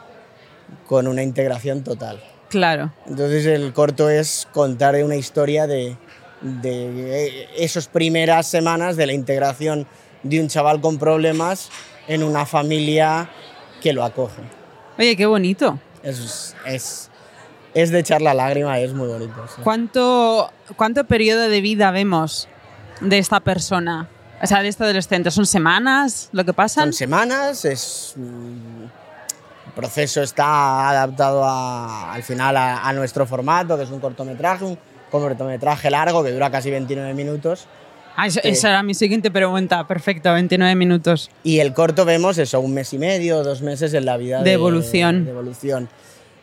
con una integración total. Claro. Entonces el corto es contar una historia de, de esas primeras semanas de la integración de un chaval con problemas en una familia que lo acoge. Oye, qué bonito. Es, es, es de echar la lágrima, es muy bonito. sí. ¿Cuánto, ¿Cuánto periodo de vida vemos de esta persona? O sea, de este adolescente. ¿Son semanas lo que pasan? Son semanas, es, proceso está adaptado a- al final a, a nuestro formato, que es un cortometraje, un cortometraje largo que dura casi 29 minutos. Ah, eso- Eh, esa era mi siguiente pregunta. Perfecto, 29 minutos. Y el corto vemos eso, un mes y medio, dos meses en la vida De evolución. de evolución.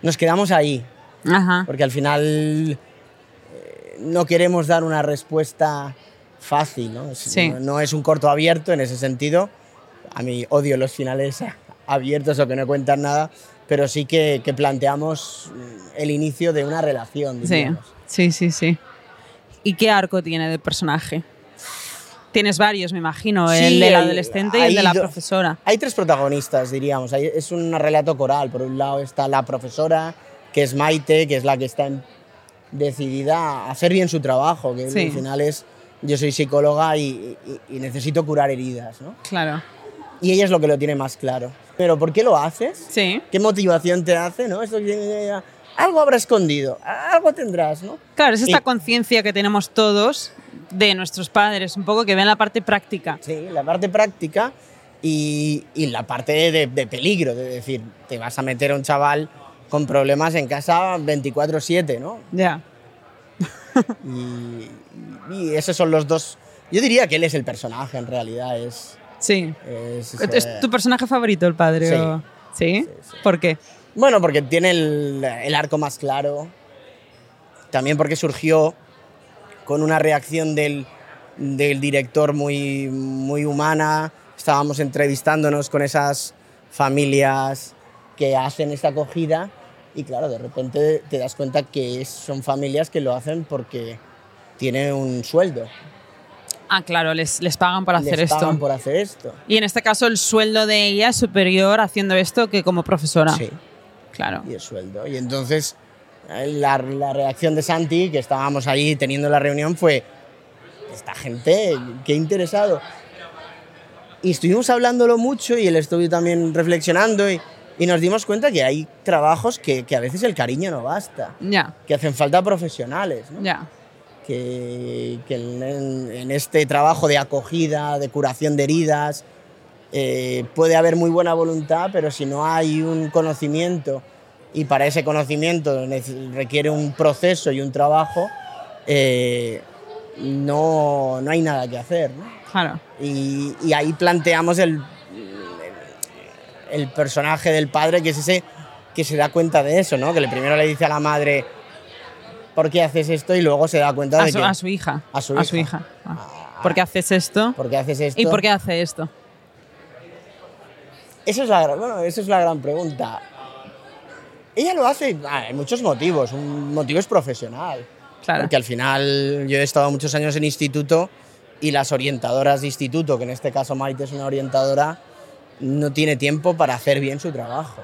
Nos quedamos ahí, Ajá. porque al final eh, no queremos dar una respuesta fácil, ¿no? Es- Sí. no, no es un corto abierto en ese sentido. A mí odio los finales abiertos o que no cuentan nada, pero sí que, que planteamos mm, el inicio de una relación. Sí, diríamos. sí, sí, sí. ¿Y qué arco tiene del personaje? Tienes varios, me imagino. el Sí, del el- adolescente y el de la profesora. Hay tres protagonistas, diríamos. Hay- es un relato coral. Por un lado está la profesora, que es Maite, que es la que está en- decidida a hacer bien su trabajo, que Sí. al final es, yo soy psicóloga y, y- y necesito curar heridas, ¿no? Claro. Y ella es lo que lo tiene más claro. Pero ¿por qué lo haces? Sí. ¿Qué motivación te hace? ¿no? Esto que- algo habrá escondido, algo tendrás, ¿no? Claro, es esta Y- conciencia que tenemos todos de nuestros padres, un poco que ven la parte práctica. Sí, la parte práctica y, y la parte de, de peligro, de decir, te vas a meter a un chaval con problemas en casa 24/7, ¿no? Ya. Y, y esos son los dos... Yo diría que él es el personaje, en realidad, es... Sí. Es, ¿Es eh, tu personaje favorito, el padre? Sí. o- ¿Sí? ¿Por qué? Bueno, porque tiene el, el arco más claro. También porque surgió con una reacción del, del director muy, muy humana. Estábamos entrevistándonos con esas familias que hacen esta acogida y claro, de repente te das cuenta que son familias que lo hacen porque tienen un sueldo. Ah, claro, les, les pagan por hacer Les esto. pagan por hacer esto. Y en este caso el sueldo de ella es superior haciendo esto que como profesora. Sí. Claro. y el sueldo. Y entonces eh, la, la reacción de Santi, que estábamos ahí teniendo la reunión, fue, esta gente, qué interesado. Y estuvimos hablándolo mucho y él estuvo también reflexionando y, y nos dimos cuenta que hay trabajos que, que a veces el cariño no basta, Ya, que hacen falta profesionales, ¿no? ya. Que, que en, en este trabajo de acogida, de curación de heridas, eh, puede haber muy buena voluntad, pero si no hay un conocimiento y para ese conocimiento requiere un proceso y un trabajo, eh, no, no hay nada que hacer. ¿no? Claro. Y, y ahí planteamos el, el personaje del padre, que es ese que se da cuenta de eso, ¿no? que le primero le dice a la madre, ¿por qué haces esto? Y luego se da cuenta A de su, que... a su hija. A su A su hija. Ah. ¿Por qué haces esto? ¿Por qué haces esto? ¿Y por qué hace esto? Eso es la, bueno, esa es la gran pregunta. Ella lo hace, ah, hay muchos motivos. Un motivo es profesional. Claro. Porque al final yo he estado muchos años en instituto y las orientadoras de instituto, que en este caso Maite es una orientadora, no tiene tiempo para hacer bien su trabajo.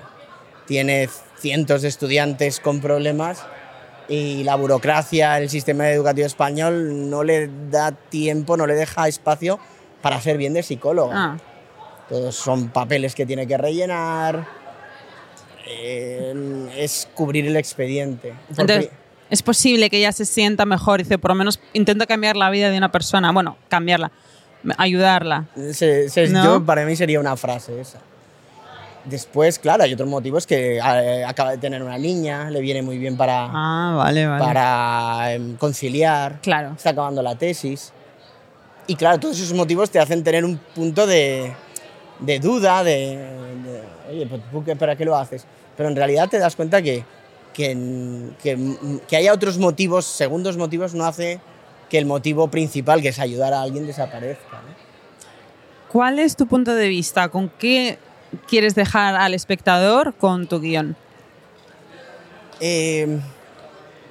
Tiene cientos de estudiantes con problemas y la burocracia, el sistema educativo español no le da tiempo, no le deja espacio para ser bien de psicóloga. Ah, Todos son papeles que tiene que rellenar. eh, es cubrir el expediente. Entonces, es posible que ella se sienta mejor y dice, por lo menos intento cambiar la vida de una persona. Bueno, cambiarla, ayudarla. se- se- ¿No? yo, para mí sería una frase esa. Después, claro, hay otros motivos que eh, acaba de tener una niña, le viene muy bien para, Ah, vale, vale. para em, conciliar. Claro. Está acabando la tesis. Y claro, todos esos motivos te hacen tener un punto de, de duda, de, de, oye, pues, ¿tú qué- ¿para qué lo haces? Pero en realidad te das cuenta que, que, que, que haya otros motivos, segundos motivos, no hace que el motivo principal, que es ayudar a alguien, desaparezca. ¿no? ¿Cuál es tu punto de vista? ¿Con qué quieres dejar al espectador con tu guion? Eh,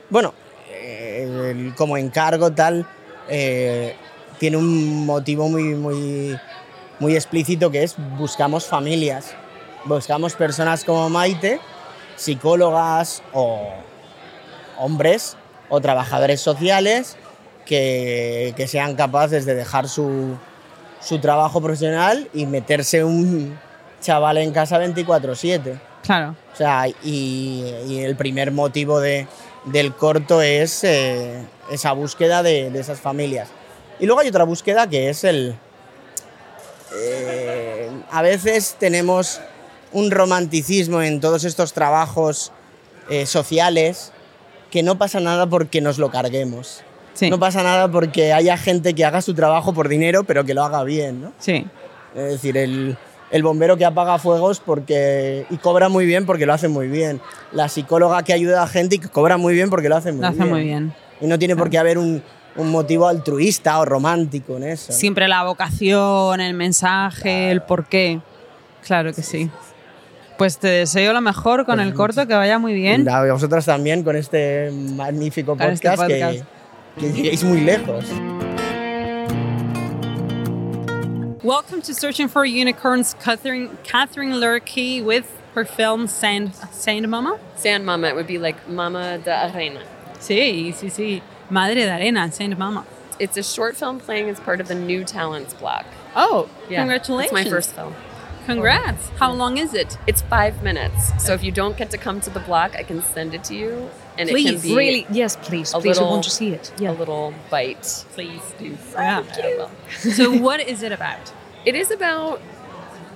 bueno, eh, como encargo tal, eh, tiene un motivo muy, muy, muy explícito que es buscamos familias, buscamos personas como Maite, psicólogas o hombres o trabajadores sociales que, que sean capaces de dejar su, su trabajo profesional y meterse un chaval en casa 24/7. Claro. O sea, y, y el primer motivo de, del corto es eh, esa búsqueda de, de esas familias. Y luego hay otra búsqueda que es el... eh, a veces tenemos un romanticismo en todos estos trabajos eh, sociales que no pasa nada porque nos lo carguemos. No pasa nada porque haya gente que haga su trabajo por dinero, pero que lo haga bien, ¿no? Sí. Es decir, el, el bombero que apaga fuegos porque, y cobra muy bien porque lo hace muy bien. La psicóloga que ayuda a gente y que cobra muy bien porque lo hace muy Lo hace bien. muy bien. Y no tiene por qué haber un, un motivo altruista o romántico en eso. Siempre la vocación, el mensaje, el porqué. Claro que sí. Pues te deseo lo mejor con el corto, que vaya muy bien. Y a vosotras también con este magnífico Con este podcast, podcast. Que, que lleguéis muy lejos. Welcome to Searching for Unicorns, Catherine, Catherine Lurkey with her film Sand, Sand Mama. Sand Mama, it would be like Mama de Arena. Sí, sí, sí. Madre de Arena, Sand Mama. It's a short film playing as part of the New Talents block. Oh, Yeah, congratulations. It's my first film. Congrats. How long is it? It's five minutes. So if you don't get to come to the block, I can send it to you. And it can Please, be really, yes, please, a please, we little, want to see it. Yeah. A little bite. Please do. Yeah. So what is it about? It is about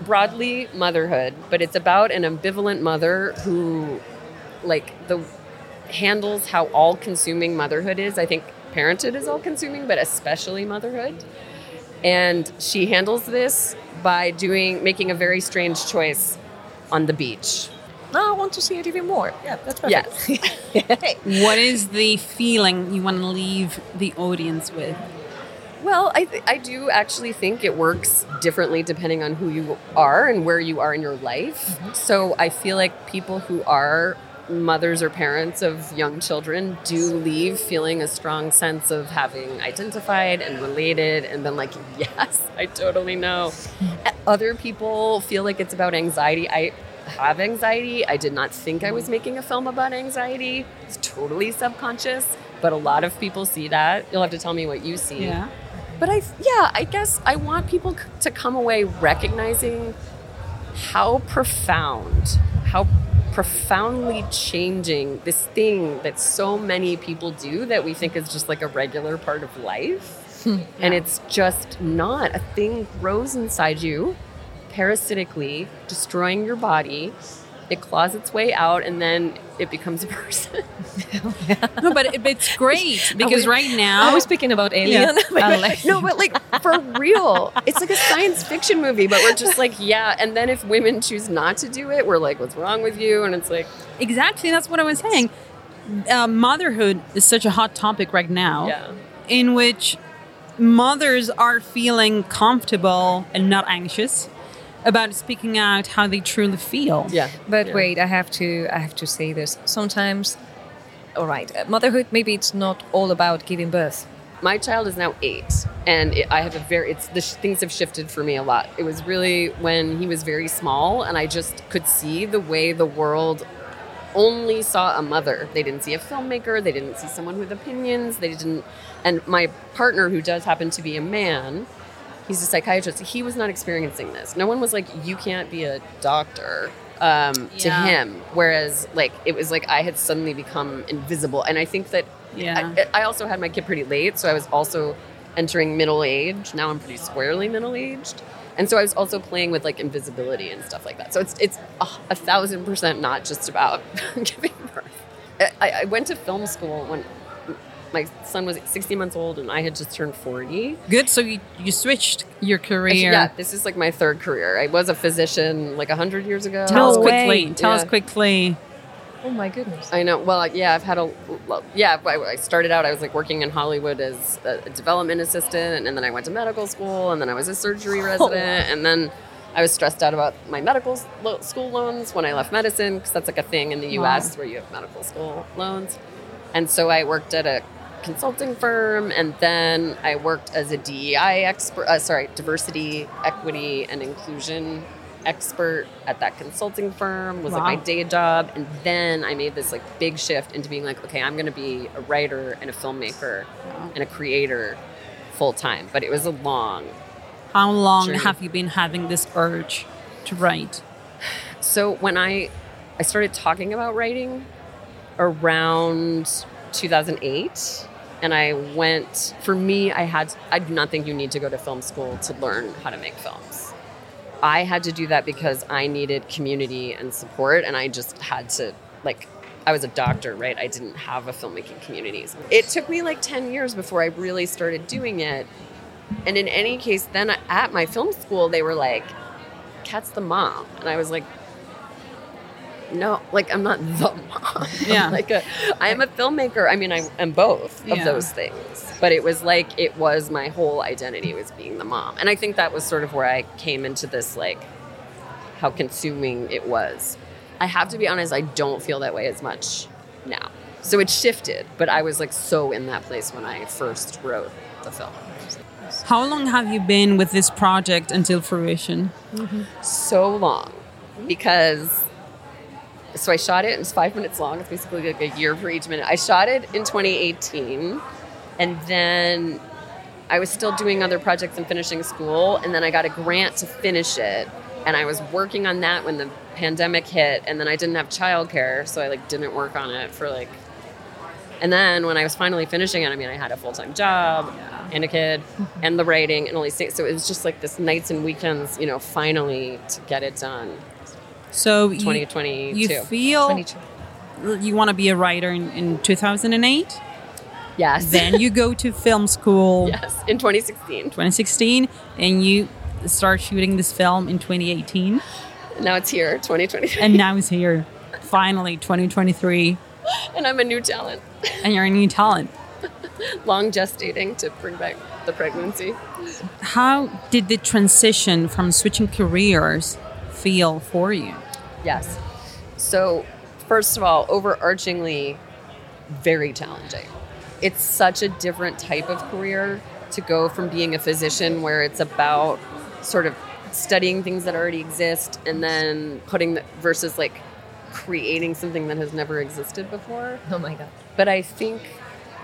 broadly motherhood, but it's about an ambivalent mother who, like, the handles how all-consuming motherhood is. I think parenthood is all-consuming, but especially motherhood. And she handles this by doing making a very strange choice on the beach. No, I want to see it even more. Yeah, that's perfect. Yes. what is the feeling you want to leave the audience with? Well, I, th- I do actually think it works differently depending on who you are and where you are in your life. Mm-hmm. So I feel like people who are mothers or parents of young children do leave feeling a strong sense of having identified and related and then like yes i totally know other people feel like it's about anxiety i have anxiety i did not think i was making a film about anxiety it's totally subconscious but a lot of people see that you'll have to tell me what you see Yeah. but I, yeah, I guess I want people to come away recognizing how profound, how profoundly changing this thing that so many people do that we think is just like a regular part of life. Hmm. And it's just not. A thing grows inside you parasitically, destroying your body. It claws its way out and then it becomes a person. No, but it, it's great because we- right now Are we speaking about Alien? Yeah. no, but like for real, it's like a science fiction movie. But we're just like, yeah. And then if women choose not to do it, we're like, what's wrong with you? And it's like, Exactly, that's what I was saying. Uh, motherhood is such a hot topic right now, Yeah. in which mothers are feeling comfortable and not anxious about speaking out how they truly feel. Yeah. But wait, I have to I have to say this. Sometimes, all right, uh, motherhood maybe it's not all about giving birth. my child is now eight, and it, I have a very. It's the sh- things have shifted for me a lot. It was really when he was very small, and I just could see the way the world only saw a mother. They didn't see a filmmaker. They didn't see someone with opinions. They didn't. And my partner, who does happen to be a man, he's a psychiatrist. He was not experiencing this. No one was like, "You can't be a doctor." Um, to him, whereas like it was like I had suddenly become invisible, and I think that Yeah. I, I also had my kid pretty late, so I was also entering middle age. Now I'm pretty squarely middle aged, and so I was also playing with like invisibility and stuff like that. So it's it's a, a thousand percent not just about giving birth. I, I went to film school when my son was 60 months old and I had just turned 40. Good, so you, you switched your career. Yeah, this is like my third career. I was a physician like 100 years ago. Tell us No quickly. way. Tell us quickly. Oh my goodness. I know. Well, yeah, I've had a. well, Yeah, I I started out. I was like working in Hollywood as a development assistant, and then I went to medical school, and then I was a surgery oh, resident, and then I was stressed out about my medical school loans when I left medicine because that's like a thing in the U.S. Wow. where you have medical school loans, and so I worked at a consulting firm, and then I worked as a DEI expert. Uh, sorry, diversity, equity, and inclusion expert at that consulting firm was like my day job and then i made this like big shift into being like okay i'm going to be a writer and a filmmaker and a creator full time but it was a long How long journey. have you been having this urge to write? So when I I started talking about writing around 2008 and I went for me I had I do not think you need to go to film school to learn how to make films. I had to do that because I needed community and support and I just had to like I was a doctor, right? I didn't have a filmmaking community. It took me like 10 years before I really started doing it. And in any case, then at my film school, they were like, Kat's the mom. And I was like, no, like I'm not the mom. Yeah. Like a, I am a filmmaker. I mean, I am both of Yeah. those things. But it was like it was my whole identity was being the mom, and I think that was sort of where I came into this like how consuming it was. I have to be honest, I don't feel that way as much now. So it shifted, but I was like so in that place when I first wrote the film. How long have you been with this project until fruition? so long because so I shot it. It's five minutes long. It's basically like a year for each minute. I shot it in 2018, and then I was still doing other projects and finishing school, and then I got a grant to finish it, and I was working on that when the pandemic hit, and then I didn't have childcare, so I like didn't work on it for like. And then when I was finally finishing it, I mean, I had a full time job and a kid, and the writing and all these things. So it was just like this nights and weekends, you know, finally to get it done. So you- 2022. You feel you want to be a writer in, in 2008? Yes. Then you go to film school. Yes, in 2016. 2016, and you start shooting this film in 2018. Now it's here, 2023. And now it's here, finally, 2023, and I'm a new talent. and you're a new talent. Long gestating to bring back the pregnancy. How did the transition from switching careers feel for you? Yes. So, first of all, overarchingly, very challenging. It's such a different type of career to go from being a physician, where it's about sort of studying things that already exist and then putting the, versus like creating something that has never existed before. Oh my God. But I think,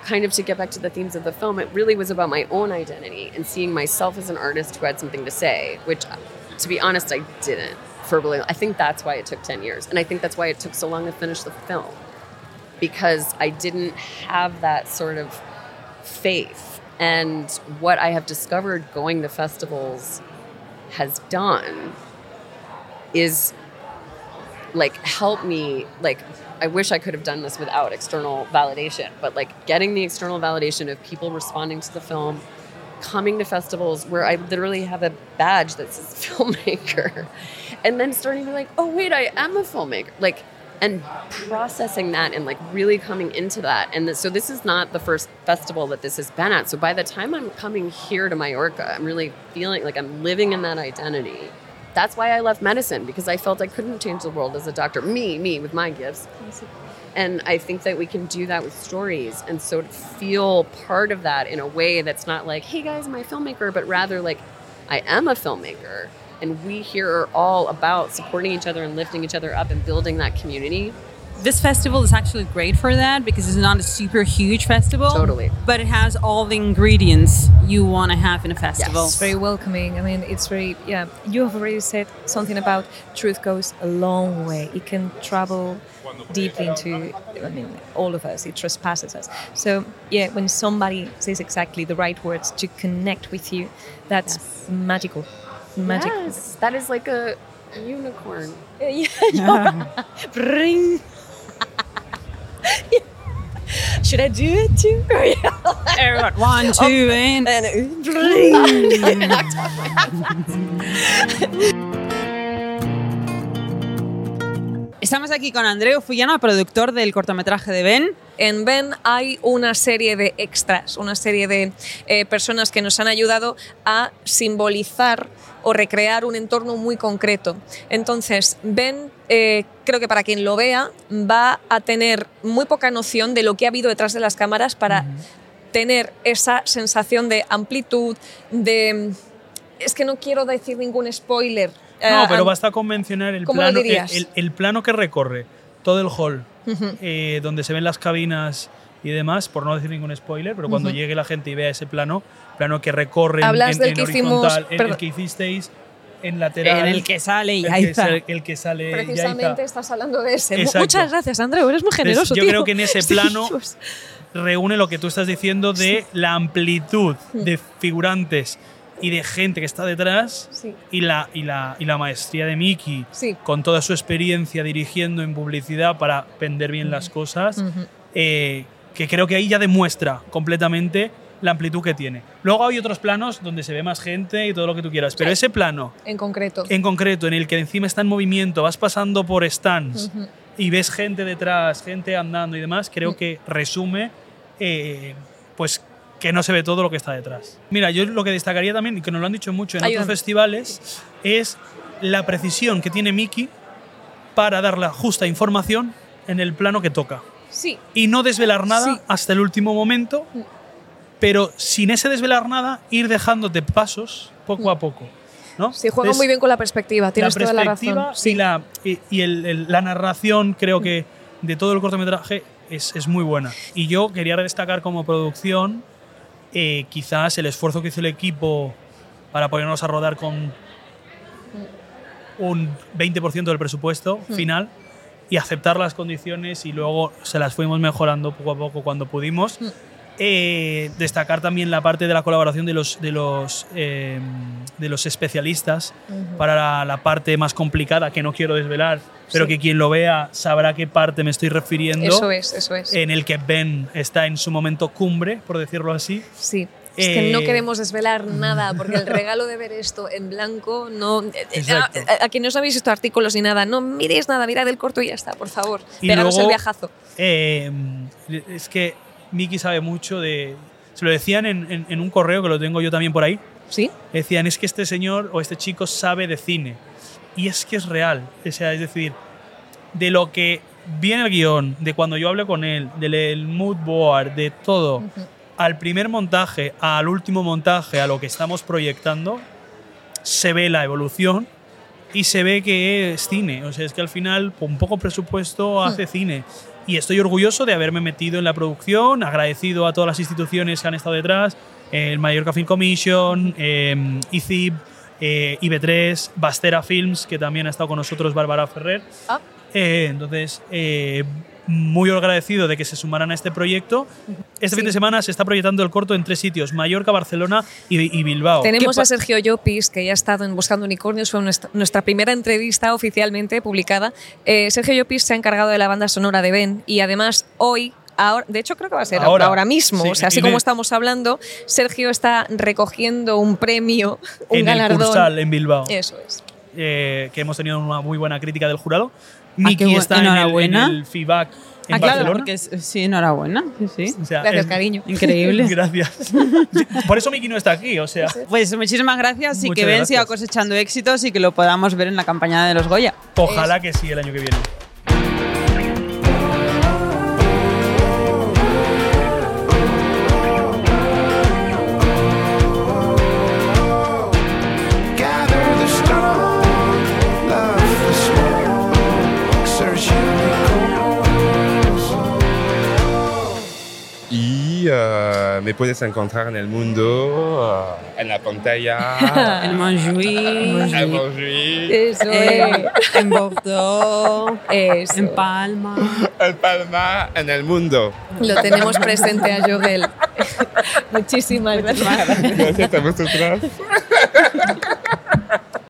kind of to get back to the themes of the film, it really was about my own identity and seeing myself as an artist who had something to say, which, to be honest, I didn't verbally. I think that's why it took 10 years. And I think that's why it took so long to finish the film because I didn't have that sort of faith. And what I have discovered going to festivals has done is like help me like I wish I could have done this without external validation, but like getting the external validation of people responding to the film, coming to festivals where I literally have a badge that says filmmaker, and then starting to be like, oh wait, I am a filmmaker, like, and processing that and like really coming into that. And so this is not the first festival that this has been at. So by the time I'm coming here to Mallorca, I'm really feeling like I'm living in that identity. That's why I left medicine because I felt I couldn't change the world as a doctor. Me, me with my gifts. And I think that we can do that with stories. And so to feel part of that in a way that's not like, hey guys, I'm a filmmaker, but rather like, I am a filmmaker. And we here are all about supporting each other and lifting each other up and building that community. This festival is actually great for that because it's not a super huge festival. Totally. But it has all the ingredients you want to have in a festival. It's very welcoming. I mean, it's very, yeah. You have already said something about truth goes a long way. It can travel deeply into, I mean, all of us. It trespasses us. So, yeah, when somebody says exactly the right words to connect with you, that's magical. Magical. Yes, that is like a unicorn. yeah. Bring. Should I do it too? Everyone, one, two, and. Estamos aquí con Andreu Fullana, productor del cortometraje de Ben. En Ben hay una serie de extras, una serie de eh, personas que nos han ayudado a simbolizar o recrear un entorno muy concreto. Entonces, Ben, eh, creo que para quien lo vea, va a tener muy poca noción de lo que ha habido detrás de las cámaras para tener esa sensación de amplitud, de... Es que no quiero decir ningún spoiler. No, eh, pero an- basta con mencionar el ¿Cómo lo plano, el, dirías? el- el plano que recorre todo el hall, eh, donde se ven las cabinas y demás, por no decir ningún spoiler, pero cuando llegue la gente y vea ese plano, plano que recorre en- Hablas en, del en que hicimos- perdón. el que hicisteis en lateral. En el que sale el que Yaiza. sale- El que sale Yaiza. Precisamente estás hablando de ese. Exacto. Muchas gracias, Andreu, eres muy Entonces, generoso. yo tío. creo que en ese Sí, plano pues, reúne lo que tú estás diciendo de la amplitud Mm. de figurantes y de gente que está detrás Sí. y, la, y, la, y la maestría de Miki Sí. con toda su experiencia dirigiendo en publicidad para vender bien las cosas, Ujú. eh, que creo que ahí ya demuestra completamente la amplitud que tiene. Luego hay otros planos donde se ve más gente y todo lo que tú quieras, pero ese plano En concreto. en concreto en el que encima está en movimiento, vas pasando por stands y ves gente detrás, gente andando y demás, creo que resume eh, pues que no se ve todo lo que está detrás. Mira, yo lo que destacaría también, y que nos lo han dicho mucho en Ayúdame. otros festivales, es la precisión que tiene Miki para dar la justa información en el plano que toca. Sí. Y no desvelar nada Sí. hasta el último momento, pero sin ese desvelar nada, ir dejándote pasos poco a poco. ¿no? Sí, juega Entonces, muy bien con la perspectiva, tienes la toda la razón. y, la, y, y el- el- la narración creo que de todo el cortometraje es, es muy buena. Y yo quería destacar como producción eh, quizás el esfuerzo que hizo el equipo para ponernos a rodar con un 20% del presupuesto Mm. final y aceptar las condiciones y luego se las fuimos mejorando poco a poco cuando pudimos. Mm. Eh, destacar también la parte de la colaboración de los, de los, eh, de los especialistas Ujú. para la, la parte más complicada que no quiero desvelar, pero Sí. que quien lo vea sabrá qué parte me estoy refiriendo. Eso es, eso es. En el que Ben está en su momento cumbre, por decirlo así. Sí. Es que no Eh, queremos desvelar nada, porque el regalo de ver esto en blanco, no. eh, Exacto. A, a quien no os habéis visto artículos ni nada, no miréis nada, mirad el corto y ya está, por favor. Y Pegaros el viajazo. eh, es que Miki sabe mucho de. Se lo decían en, en- en un correo que lo tengo yo también por ahí. Sí. Decían, es que este señor o este chico sabe de cine. Y es que es real. O sea, es decir, de lo que viene el guion, de cuando yo hablé con él, del mood board, de todo, al primer montaje, al último montaje, a lo que estamos proyectando, se ve la evolución y se ve que es cine. O sea, es que al final, con poco presupuesto, hace cine. Y estoy orgulloso de haberme metido en la producción, agradecido a todas las instituciones que han estado detrás, el Mallorca Film Commission, eh, ICIB, eh, IB3, Bastera Films, que también ha estado con nosotros Bárbara Ferrer. Ah. Eh, entonces, eh, muy agradecido de que se sumaran a este proyecto. Este fin de semana se está proyectando el corto en tres sitios, Mallorca, Barcelona y, y Bilbao. Tenemos ¿Qué a Sergio Llopis, que ya ha estado en Buscando Unicornios, fue nuestra, nuestra primera entrevista oficialmente publicada. Eh, Sergio Llopis se ha encargado de la banda sonora de Ben y además hoy. Ahora, de hecho, creo que va a ser ahora, Ahora. mismo. Sí, o sea, así como estamos hablando, Sergio está recogiendo un premio, un en el galardón. Cursal en Bilbao. Eso es. eh, que hemos tenido una muy buena crítica del jurado. Miki bu- está en el, en enhorabuena. el feedback en Ah, claro, Barcelona. porque es- sí, enhorabuena. Sí, sí. O sea, Gracias, es- cariño. Increíble. Gracias. Por eso Miki no está aquí, o sea. Pues muchísimas gracias y Muchas que Ben siga cosechando éxitos y que lo podamos ver en la campaña de los Goya. Ojalá que sí el año que viene. Eh, me puedes encontrar en el mundo, eh, en la pantalla. En Montjuïc. En Montjuïc. Eso Eh, en Bordeaux. Eso. En Palma. En Palma, en el mundo. Lo tenemos presente a Joel. Muchísimas gracias. Gracias a vosotras.